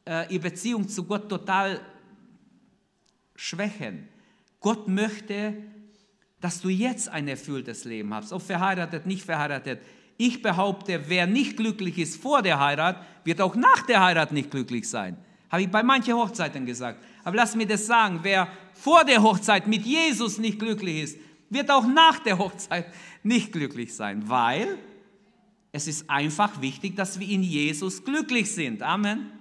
äh, ihre Beziehung zu Gott total schwächen. Gott möchte, dass du jetzt ein erfülltes Leben hast, ob verheiratet, nicht verheiratet. Ich behaupte, wer nicht glücklich ist vor der Heirat, wird auch nach der Heirat nicht glücklich sein. Habe ich bei manchen Hochzeiten gesagt. Aber lass mir das sagen, wer vor der Hochzeit mit Jesus nicht glücklich ist, wird auch nach der Hochzeit nicht glücklich sein, weil es ist einfach wichtig, dass wir in Jesus glücklich sind. Amen.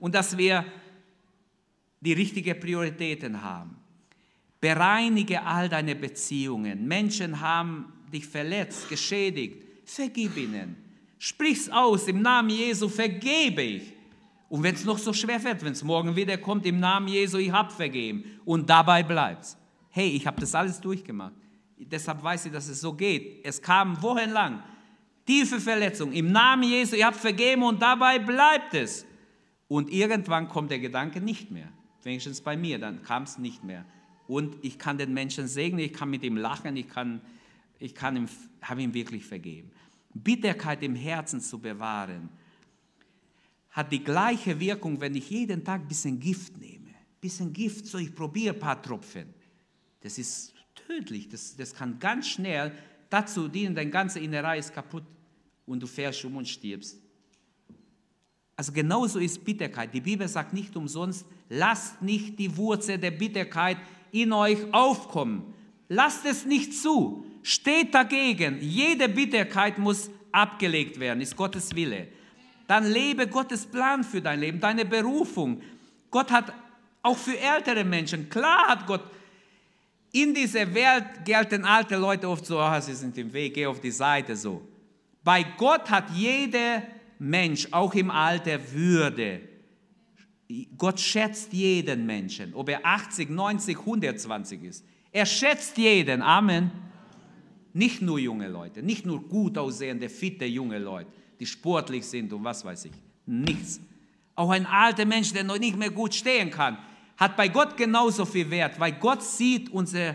Und dass wir die richtigen Prioritäten haben. Bereinige all deine Beziehungen. Menschen haben dich verletzt, geschädigt vergib ihnen. Sprich's aus, im Namen Jesu vergebe ich. Und wenn es noch so schwer wird, wenn es morgen wieder kommt, im Namen Jesu, ich habe vergeben. Und dabei bleibt's. Hey, ich habe das alles durchgemacht. Deshalb weiß ich, dass es so geht. Es kam wochenlang tiefe Verletzung. Im Namen Jesu, ich habe vergeben und dabei bleibt es. Und irgendwann kommt der Gedanke nicht mehr. Wenigstens bei mir, dann kam es nicht mehr. Und ich kann den Menschen segnen, ich kann mit ihm lachen, ich kann ich kann ihm, habe ihm wirklich vergeben. Bitterkeit im Herzen zu bewahren, hat die gleiche Wirkung, wenn ich jeden Tag ein bisschen Gift nehme. Ein bisschen Gift, so ich probiere ein paar Tropfen. Das ist tödlich, das, das kann ganz schnell dazu dienen, dein ganze Innerei ist kaputt und du fährst um und stirbst. Also genauso ist Bitterkeit. Die Bibel sagt nicht umsonst, lasst nicht die Wurzel der Bitterkeit in euch aufkommen. Lasst es nicht zu steht dagegen. Jede Bitterkeit muss abgelegt werden, ist Gottes Wille. Dann lebe Gottes Plan für dein Leben, deine Berufung. Gott hat auch für ältere Menschen, klar hat Gott, in dieser Welt gelten alte Leute oft so, oh, sie sind im Weg, geh auf die Seite so. Bei Gott hat jeder Mensch, auch im Alter, Würde. Gott schätzt jeden Menschen, ob er 80, 90, 120 ist. Er schätzt jeden. Amen. Nicht nur junge Leute, nicht nur gut aussehende, fitte junge Leute, die sportlich sind und was weiß ich. Nichts. Auch ein alter Mensch, der noch nicht mehr gut stehen kann, hat bei Gott genauso viel Wert, weil Gott sieht unsere,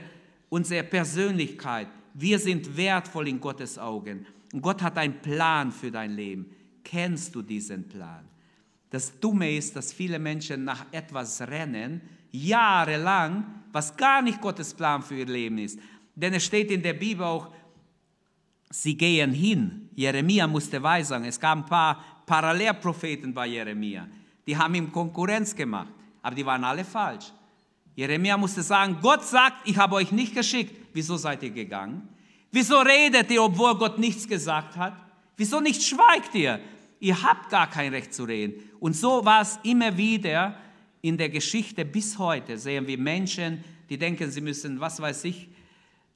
unsere Persönlichkeit. Wir sind wertvoll in Gottes Augen. Und Gott hat einen Plan für dein Leben. Kennst du diesen Plan? Das Dumme ist, dass viele Menschen nach etwas rennen, jahrelang, was gar nicht Gottes Plan für ihr Leben ist. Denn es steht in der Bibel auch, sie gehen hin. Jeremia musste weissagen. Es gab ein paar Parallelpropheten bei Jeremia. Die haben ihm Konkurrenz gemacht, aber die waren alle falsch. Jeremia musste sagen, Gott sagt, ich habe euch nicht geschickt. Wieso seid ihr gegangen? Wieso redet ihr, obwohl Gott nichts gesagt hat? Wieso nicht schweigt ihr? Ihr habt gar kein Recht zu reden. Und so war es immer wieder in der Geschichte bis heute. Sehen wir Menschen, die denken, sie müssen, was weiß ich,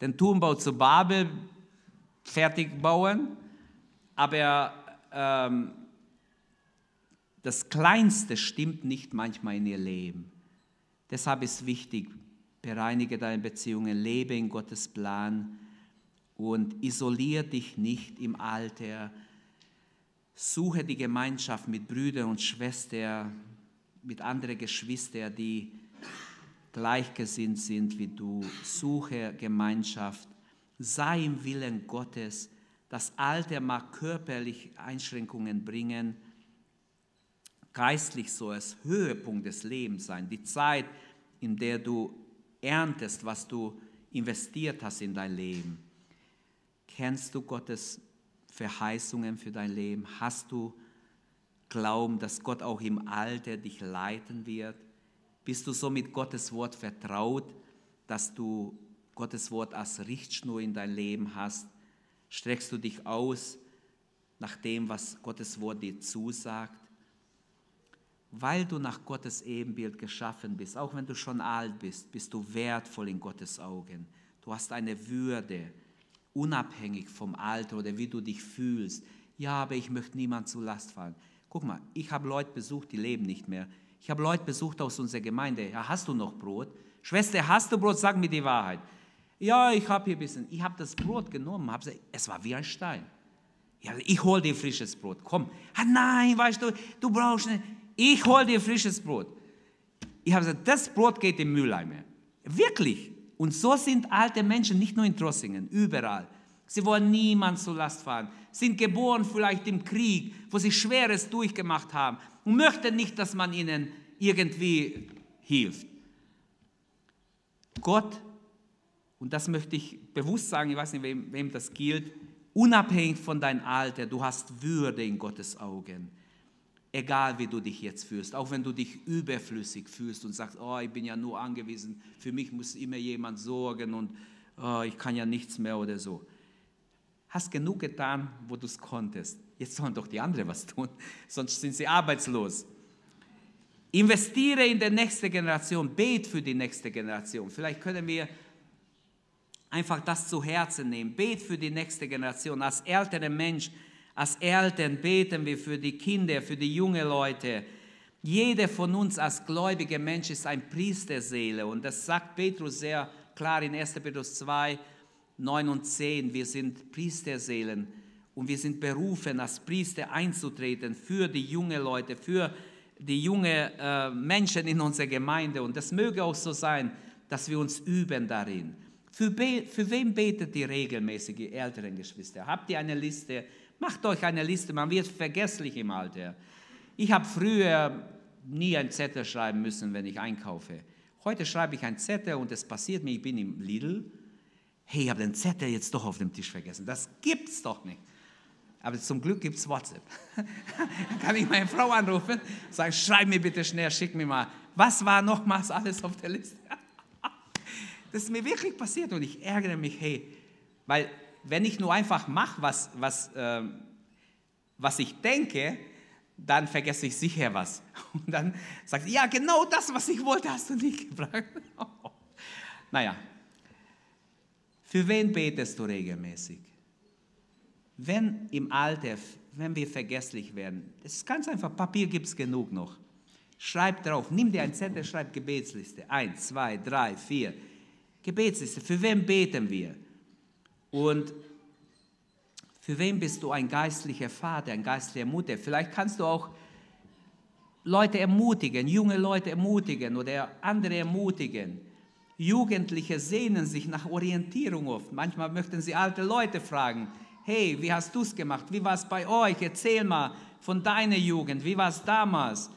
den Turmbau zu Babel fertig bauen. Aber ähm, das Kleinste stimmt nicht manchmal in ihr Leben. Deshalb ist wichtig, bereinige deine Beziehungen, lebe in Gottes Plan und isoliere dich nicht im Alter. Suche die Gemeinschaft mit Brüdern und Schwestern, mit anderen Geschwistern, die gleichgesinnt sind wie du. Suche Gemeinschaft. Sei im Willen Gottes. Das Alter mag körperlich Einschränkungen bringen. Geistlich soll es Höhepunkt des Lebens sein. Die Zeit, in der du erntest, was du investiert hast in dein Leben. Kennst du Gottes Verheißungen für dein Leben? Hast du Glauben, dass Gott auch im Alter dich leiten wird? Bist du so mit Gottes Wort vertraut, dass du Gottes Wort als Richtschnur in dein Leben hast? Streckst du dich aus nach dem, was Gottes Wort dir zusagt? Weil du nach Gottes Ebenbild geschaffen bist, auch wenn du schon alt bist, bist du wertvoll in Gottes Augen. Du hast eine Würde unabhängig vom Alter oder wie du dich fühlst. Ja, aber ich möchte niemand zu Last fallen. Guck mal, ich habe Leute besucht, die leben nicht mehr. Ich habe Leute besucht aus unserer Gemeinde. Ja, hast du noch Brot? Schwester, hast du Brot? Sag mir die Wahrheit. Ja, ich habe hier ein bisschen. Ich habe das Brot genommen, habe gesagt, es war wie ein Stein. Ja, ich hol dir frisches Brot. Komm. Ah, nein, weißt du, du brauchst nicht. Ich hol dir frisches Brot. Ich habe gesagt, das Brot geht im Mülleimer. Wirklich. Und so sind alte Menschen nicht nur in Trossingen, überall. Sie wollen niemand zur Last fahren, sind geboren vielleicht im Krieg, wo sie Schweres durchgemacht haben und möchten nicht, dass man ihnen irgendwie hilft. Gott, und das möchte ich bewusst sagen, ich weiß nicht, wem, wem das gilt, unabhängig von deinem Alter, du hast Würde in Gottes Augen egal wie du dich jetzt fühlst, auch wenn du dich überflüssig fühlst und sagst, oh, ich bin ja nur angewiesen, für mich muss immer jemand sorgen und oh, ich kann ja nichts mehr oder so. Hast genug getan, wo du es konntest. Jetzt sollen doch die anderen was tun, sonst sind sie arbeitslos. Investiere in die nächste Generation, bet für die nächste Generation. Vielleicht können wir einfach das zu Herzen nehmen. Bet für die nächste Generation. Als älterer Mensch als Eltern beten wir für die Kinder, für die jungen Leute. Jeder von uns als gläubiger Mensch ist ein Priesterseele und das sagt Petrus sehr klar in 1. Petrus 2, 9 und 10. Wir sind Priesterseelen und wir sind berufen, als Priester einzutreten für die jungen Leute, für die jungen äh, Menschen in unserer Gemeinde. Und das möge auch so sein, dass wir uns üben darin. Für, für wen betet ihr regelmäßig, ihr älteren Geschwister? Habt ihr eine Liste? Macht euch eine Liste, man wird vergesslich im Alter. Ich habe früher nie einen Zettel schreiben müssen, wenn ich einkaufe. Heute schreibe ich einen Zettel und es passiert mir, ich bin im Lidl. Hey, ich habe den Zettel jetzt doch auf dem Tisch vergessen. Das gibt's doch nicht. Aber zum Glück gibt es WhatsApp. Kann ich meine Frau anrufen, sagen, schreib mir bitte schnell, schick mir mal. Was war nochmals alles auf der Liste? Das ist mir wirklich passiert und ich ärgere mich, hey, weil wenn ich nur einfach mache, was, was, äh, was ich denke, dann vergesse ich sicher was. Und dann sagt ja, genau das, was ich wollte, hast du nicht gebracht. naja, für wen betest du regelmäßig? Wenn im Alter, wenn wir vergesslich werden, es ist ganz einfach, Papier gibt es genug noch. Schreib drauf, nimm dir einen Zettel, schreib Gebetsliste. Eins, zwei, drei, vier. Gebetsliste, für wen beten wir? Und für wen bist du ein geistlicher Vater, ein geistlicher Mutter? Vielleicht kannst du auch Leute ermutigen, junge Leute ermutigen oder andere ermutigen. Jugendliche sehnen sich nach Orientierung oft. Manchmal möchten sie alte Leute fragen, hey, wie hast du es gemacht? Wie war es bei euch? Erzähl mal von deiner Jugend. Wie war es damals?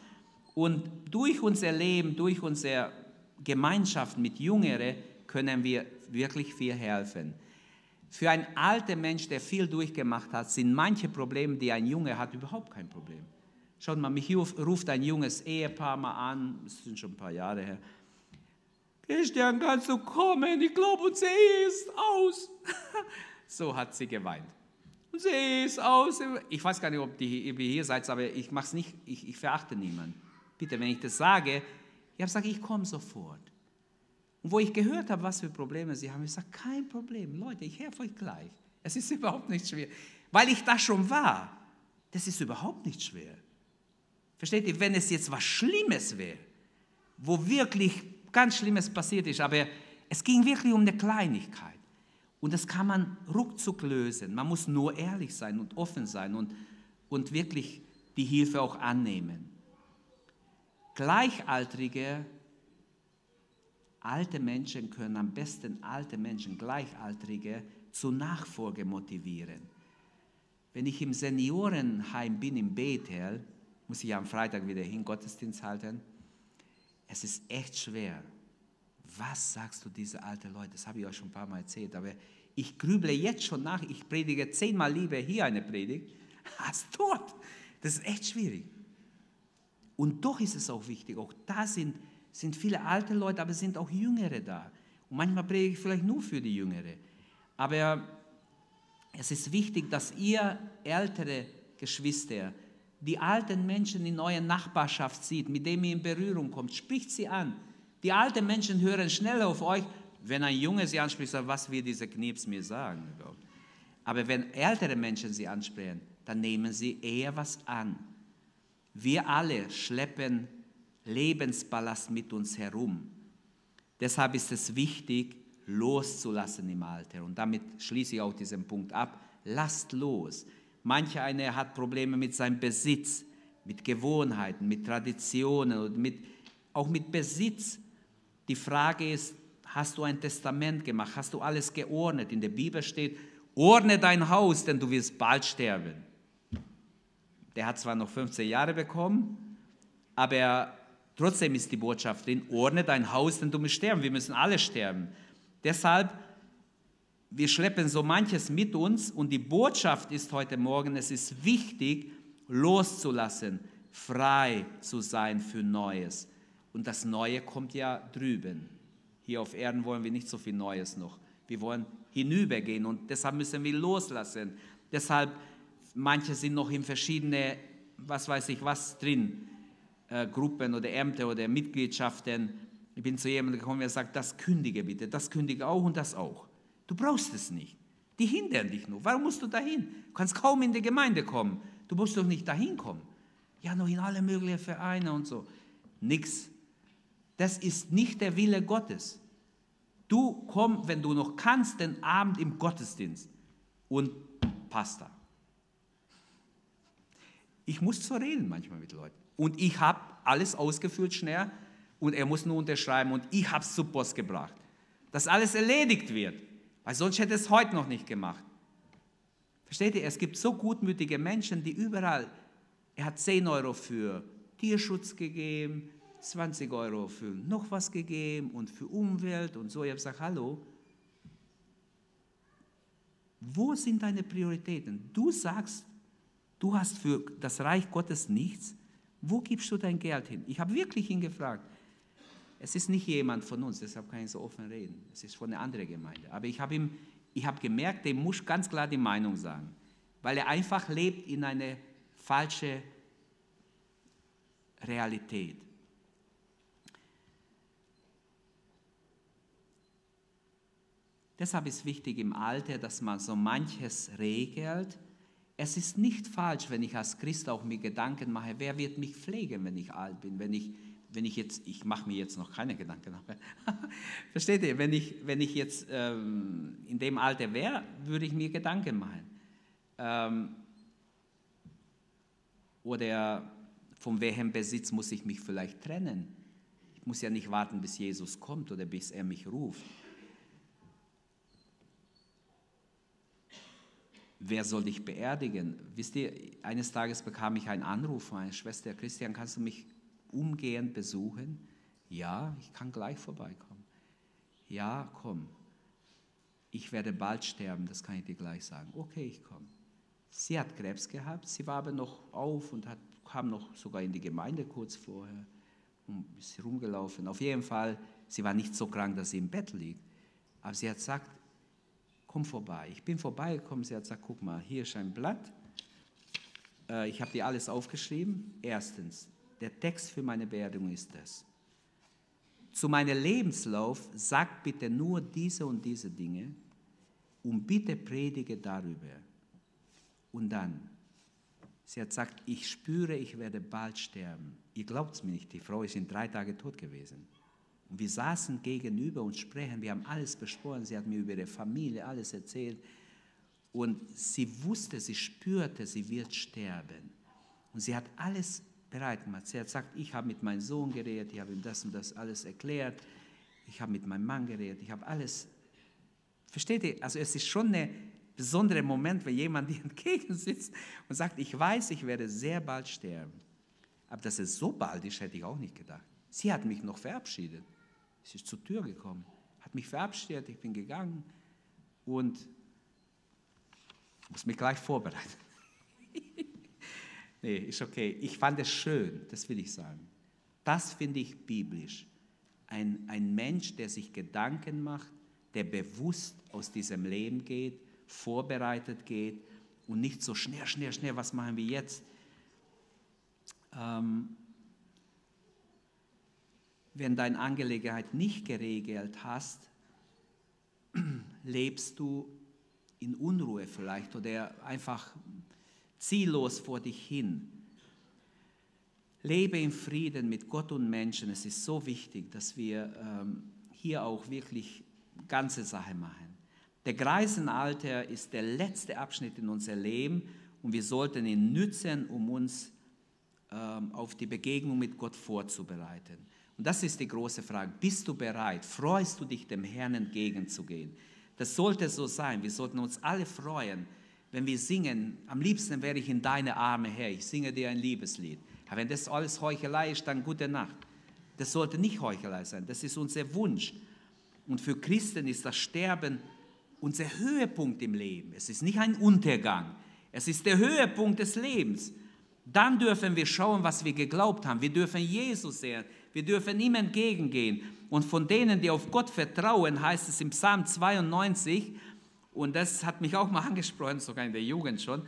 Und durch unser Leben, durch unser Gemeinschaft mit Jüngeren können wir wirklich viel helfen. Für einen alten Mensch, der viel durchgemacht hat, sind manche Probleme, die ein Junge hat, überhaupt kein Problem. Schaut mal, mich ruft ein junges Ehepaar mal an, das sind schon ein paar Jahre her. Christian, kannst du kommen? Ich glaube, unsere Ehe ist aus. so hat sie geweint. Unsere Ehe ist aus. Ich weiß gar nicht, ob ihr hier seid, aber ich mache es nicht, ich, ich verachte niemanden. Bitte, wenn ich das sage, ich habe gesagt, ich komme sofort. Und wo ich gehört habe, was für Probleme sie haben, ich sage, kein Problem, Leute, ich helfe euch gleich. Es ist überhaupt nicht schwer. Weil ich da schon war, das ist überhaupt nicht schwer. Versteht ihr, wenn es jetzt was Schlimmes wäre, wo wirklich ganz Schlimmes passiert ist, aber es ging wirklich um eine Kleinigkeit. Und das kann man ruckzuck lösen. Man muss nur ehrlich sein und offen sein und, und wirklich die Hilfe auch annehmen. Gleichaltrige, alte Menschen können am besten alte Menschen, Gleichaltrige, zur Nachfolge motivieren. Wenn ich im Seniorenheim bin in Bethel, muss ich am Freitag wieder hin Gottesdienst halten. Es ist echt schwer. Was sagst du diese alten Leute? Das habe ich euch schon ein paar Mal erzählt, aber ich grüble jetzt schon nach. Ich predige zehnmal lieber hier eine Predigt als dort. Das ist echt schwierig. Und doch ist es auch wichtig, auch da sind, sind viele alte Leute, aber es sind auch Jüngere da. Und manchmal predige ich vielleicht nur für die Jüngere. Aber es ist wichtig, dass ihr ältere Geschwister die alten Menschen in eurer Nachbarschaft sieht, mit denen ihr in Berührung kommt, spricht sie an. Die alten Menschen hören schnell auf euch, wenn ein Junge sie anspricht, sagt, was will dieser Knips mir sagen? Aber wenn ältere Menschen sie ansprechen, dann nehmen sie eher was an. Wir alle schleppen Lebensballast mit uns herum. Deshalb ist es wichtig, loszulassen im Alter. Und damit schließe ich auch diesen Punkt ab. Lasst los. Mancher eine hat Probleme mit seinem Besitz, mit Gewohnheiten, mit Traditionen und mit, auch mit Besitz. Die Frage ist, hast du ein Testament gemacht? Hast du alles geordnet? In der Bibel steht, ordne dein Haus, denn du wirst bald sterben. Der hat zwar noch 15 Jahre bekommen, aber trotzdem ist die Botschaft drin, ordne dein Haus, denn du musst sterben. Wir müssen alle sterben. Deshalb wir schleppen so manches mit uns und die Botschaft ist heute Morgen, es ist wichtig, loszulassen, frei zu sein für Neues. Und das Neue kommt ja drüben. Hier auf Erden wollen wir nicht so viel Neues noch. Wir wollen hinübergehen und deshalb müssen wir loslassen. Deshalb, manche sind noch in verschiedene, was weiß ich was drin, äh, Gruppen oder Ämter oder Mitgliedschaften. Ich bin zu jemandem gekommen, der sagt, das kündige bitte, das kündige auch und das auch. Du brauchst es nicht. Die hindern dich nur. Warum musst du dahin? Du kannst kaum in die Gemeinde kommen. Du musst doch nicht dahin kommen. Ja, noch in alle möglichen Vereine und so. Nix. Das ist nicht der Wille Gottes. Du komm, wenn du noch kannst, den Abend im Gottesdienst und Pasta. Ich muss so reden manchmal mit Leuten. Und ich habe alles ausgefüllt schnell und er muss nur unterschreiben und ich habe es zur Post gebracht. Dass alles erledigt wird. Weil sonst hätte es heute noch nicht gemacht. Versteht ihr? Es gibt so gutmütige Menschen, die überall, er hat 10 Euro für Tierschutz gegeben, 20 Euro für noch was gegeben und für Umwelt und so. Ich habe gesagt, hallo, wo sind deine Prioritäten? Du sagst, du hast für das Reich Gottes nichts. Wo gibst du dein Geld hin? Ich habe wirklich ihn gefragt. Es ist nicht jemand von uns, deshalb kann ich so offen reden. Es ist von einer anderen Gemeinde. Aber ich habe ihm, ich habe gemerkt, dem muss ganz klar die Meinung sagen, weil er einfach lebt in eine falsche Realität. Deshalb ist wichtig im Alter, dass man so manches regelt. Es ist nicht falsch, wenn ich als Christ auch mir Gedanken mache, wer wird mich pflegen, wenn ich alt bin, wenn ich wenn ich jetzt, ich mache mir jetzt noch keine Gedanken, versteht ihr, wenn ich, wenn ich jetzt ähm, in dem Alter wäre, würde ich mir Gedanken machen. Ähm, oder von welchem Besitz muss ich mich vielleicht trennen? Ich muss ja nicht warten, bis Jesus kommt oder bis er mich ruft. Wer soll dich beerdigen? Wisst ihr, eines Tages bekam ich einen Anruf von einer Schwester, Christian, kannst du mich umgehend besuchen. Ja, ich kann gleich vorbeikommen. Ja, komm. Ich werde bald sterben, das kann ich dir gleich sagen. Okay, ich komme. Sie hat Krebs gehabt, sie war aber noch auf und hat, kam noch sogar in die Gemeinde kurz vorher und ist rumgelaufen. Auf jeden Fall, sie war nicht so krank, dass sie im Bett liegt. Aber sie hat gesagt, komm vorbei. Ich bin vorbeigekommen, sie hat gesagt, guck mal, hier ist ein Blatt. Äh, ich habe dir alles aufgeschrieben. Erstens, der Text für meine Beerdigung ist das. Zu meinem Lebenslauf sag bitte nur diese und diese Dinge und bitte predige darüber. Und dann, sie hat gesagt, ich spüre, ich werde bald sterben. Ihr glaubt es mir nicht, die Frau ist in drei Tagen tot gewesen. Und wir saßen gegenüber und sprechen, wir haben alles besprochen, sie hat mir über ihre Familie alles erzählt. Und sie wusste, sie spürte, sie wird sterben. Und sie hat alles bereit gemacht. Sie hat gesagt, ich habe mit meinem Sohn geredet, ich habe ihm das und das alles erklärt, ich habe mit meinem Mann geredet, ich habe alles. Versteht ihr? Also es ist schon ein besonderer Moment, wenn jemand dir entgegensitzt und sagt, ich weiß, ich werde sehr bald sterben. Aber dass es so bald ist, hätte ich auch nicht gedacht. Sie hat mich noch verabschiedet. Sie ist zur Tür gekommen, hat mich verabschiedet, ich bin gegangen und muss mich gleich vorbereiten. nee, ist okay. Ich fand es schön, das will ich sagen. Das finde ich biblisch. Ein, ein Mensch, der sich Gedanken macht, der bewusst aus diesem Leben geht, vorbereitet geht und nicht so schnell, schnell, schnell, was machen wir jetzt? Ähm, wenn deine Angelegenheit nicht geregelt hast, lebst du in Unruhe vielleicht oder einfach ziellos vor dich hin. Lebe in Frieden mit Gott und Menschen. Es ist so wichtig, dass wir ähm, hier auch wirklich ganze Sache machen. Der Greisenalter ist der letzte Abschnitt in unser Leben und wir sollten ihn nützen, um uns ähm, auf die Begegnung mit Gott vorzubereiten. Und das ist die große Frage. Bist du bereit? Freust du dich, dem Herrn entgegenzugehen? Das sollte so sein. Wir sollten uns alle freuen, wenn wir singen. Am liebsten wäre ich in deine Arme her. Ich singe dir ein Liebeslied. Aber wenn das alles Heuchelei ist, dann gute Nacht. Das sollte nicht Heuchelei sein. Das ist unser Wunsch. Und für Christen ist das Sterben unser Höhepunkt im Leben. Es ist nicht ein Untergang. Es ist der Höhepunkt des Lebens. Dann dürfen wir schauen, was wir geglaubt haben. Wir dürfen Jesus sehen. Wir dürfen ihm entgegengehen. Und von denen, die auf Gott vertrauen, heißt es im Psalm 92, und das hat mich auch mal angesprochen, sogar in der Jugend schon,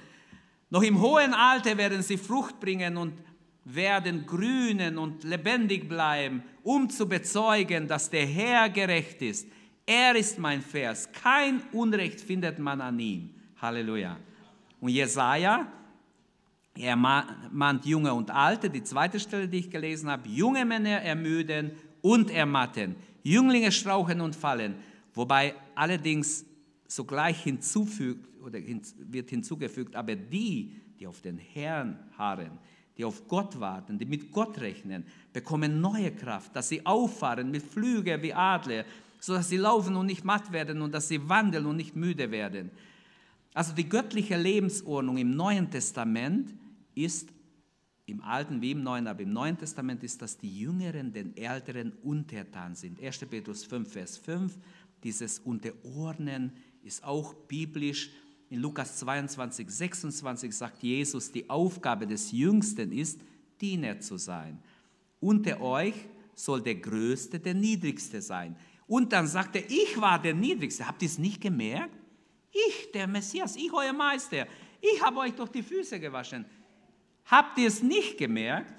noch im hohen Alter werden sie Frucht bringen und werden grünen und lebendig bleiben, um zu bezeugen, dass der Herr gerecht ist. Er ist mein Vers. Kein Unrecht findet man an ihm. Halleluja. Und Jesaja er mahnt Junge und Alte, die zweite Stelle, die ich gelesen habe. Junge Männer ermüden und ermatten. Jünglinge strauchen und fallen. Wobei allerdings sogleich hinzufügt oder wird hinzugefügt, aber die, die auf den Herrn harren, die auf Gott warten, die mit Gott rechnen, bekommen neue Kraft, dass sie auffahren mit Flügeln wie Adler, sodass sie laufen und nicht matt werden und dass sie wandeln und nicht müde werden. Also die göttliche Lebensordnung im Neuen Testament ist im Alten wie im Neuen, aber im Neuen Testament ist, dass die Jüngeren den Älteren untertan sind. 1. Petrus 5, Vers 5, dieses Unterordnen ist auch biblisch. In Lukas 22, 26 sagt Jesus, die Aufgabe des Jüngsten ist, Diener zu sein. Unter euch soll der Größte der Niedrigste sein. Und dann sagt er, ich war der Niedrigste. Habt ihr es nicht gemerkt? Ich, der Messias, ich, euer Meister. Ich habe euch doch die Füße gewaschen. Habt ihr es nicht gemerkt?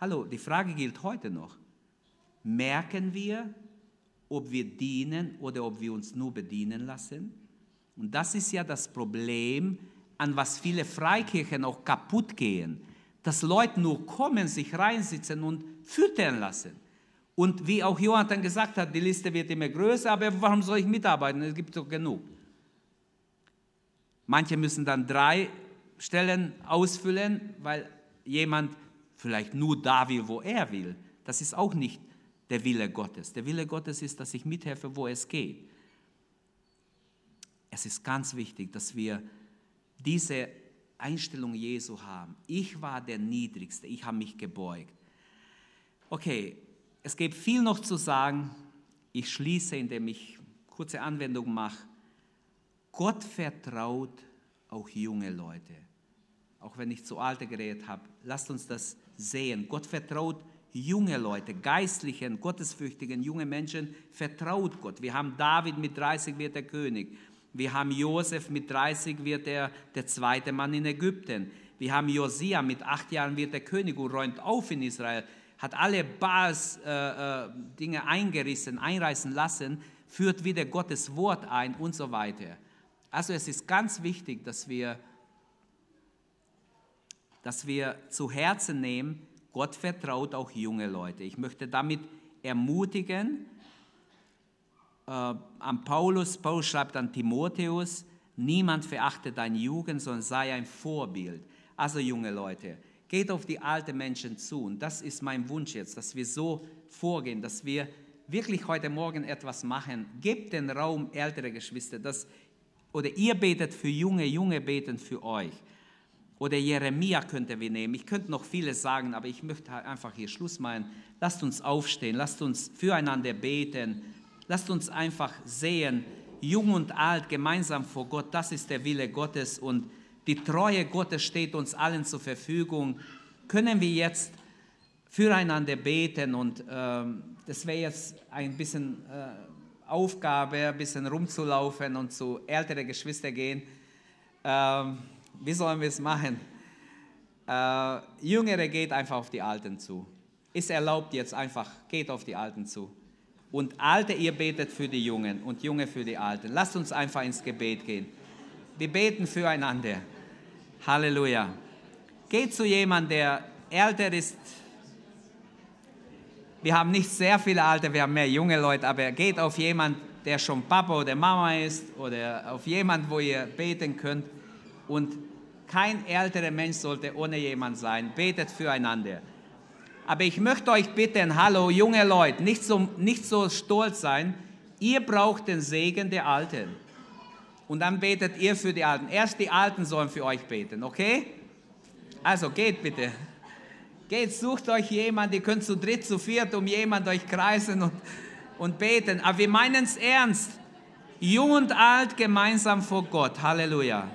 Hallo, die Frage gilt heute noch. Merken wir, ob wir dienen oder ob wir uns nur bedienen lassen? Und das ist ja das Problem, an was viele Freikirchen auch kaputt gehen, dass Leute nur kommen, sich reinsitzen und füttern lassen. Und wie auch Jonathan gesagt hat, die Liste wird immer größer, aber warum soll ich mitarbeiten? Es gibt doch genug. Manche müssen dann drei Stellen ausfüllen, weil jemand vielleicht nur da will, wo er will. Das ist auch nicht der Wille Gottes. Der Wille Gottes ist, dass ich mithelfe, wo es geht. Es ist ganz wichtig, dass wir diese Einstellung Jesu haben. Ich war der Niedrigste, ich habe mich gebeugt. Okay, es gibt viel noch zu sagen. Ich schließe, indem ich kurze Anwendung mache. Gott vertraut auch junge Leute. Auch wenn ich zu alte geredet habe, lasst uns das sehen. Gott vertraut junge Leute, geistlichen, gottesfürchtigen, junge Menschen, vertraut Gott. Wir haben David mit 30 wird der König. Wir haben Josef mit 30 wird er der zweite Mann in Ägypten. Wir haben Josia mit acht Jahren wird der König und räumt auf in Israel, hat alle Baals äh, äh, Dinge eingerissen, einreißen lassen, führt wieder Gottes Wort ein und so weiter. Also es ist ganz wichtig, dass wir, dass wir zu Herzen nehmen, Gott vertraut auch junge Leute. Ich möchte damit ermutigen, äh, an Paulus, Paulus schreibt an Timotheus, niemand verachte deine Jugend, sondern sei ein Vorbild. Also junge Leute, geht auf die alten Menschen zu. Und das ist mein Wunsch jetzt, dass wir so vorgehen, dass wir wirklich heute Morgen etwas machen. Gebt den Raum, ältere Geschwister, dass, oder ihr betet für Junge, Junge beten für euch. Oder Jeremia könnte wir nehmen. Ich könnte noch vieles sagen, aber ich möchte halt einfach hier Schluss machen. Lasst uns aufstehen, lasst uns füreinander beten, lasst uns einfach sehen, jung und alt gemeinsam vor Gott, das ist der Wille Gottes und die Treue Gottes steht uns allen zur Verfügung. Können wir jetzt füreinander beten und ähm, das wäre jetzt ein bisschen äh, Aufgabe, ein bisschen rumzulaufen und zu älteren Geschwistern gehen. Ähm, wie sollen wir es machen? Äh, Jüngere geht einfach auf die Alten zu. Ist erlaubt jetzt einfach, geht auf die Alten zu. Und Alte, ihr betet für die Jungen und Junge für die Alten. Lasst uns einfach ins Gebet gehen. Wir beten füreinander. Halleluja. Geht zu jemandem, der älter ist. Wir haben nicht sehr viele Alte, wir haben mehr junge Leute, aber geht auf jemanden, der schon Papa oder Mama ist oder auf jemanden, wo ihr beten könnt. Und kein älterer Mensch sollte ohne jemand sein. Betet füreinander. Aber ich möchte euch bitten, hallo junge Leute, nicht so, nicht so stolz sein. Ihr braucht den Segen der Alten. Und dann betet ihr für die Alten. Erst die Alten sollen für euch beten, okay? Also geht bitte. Geht, sucht euch jemand, ihr könnt zu dritt, zu viert um jemand euch kreisen und, und beten. Aber wir meinen es ernst. Jung und alt gemeinsam vor Gott. Halleluja.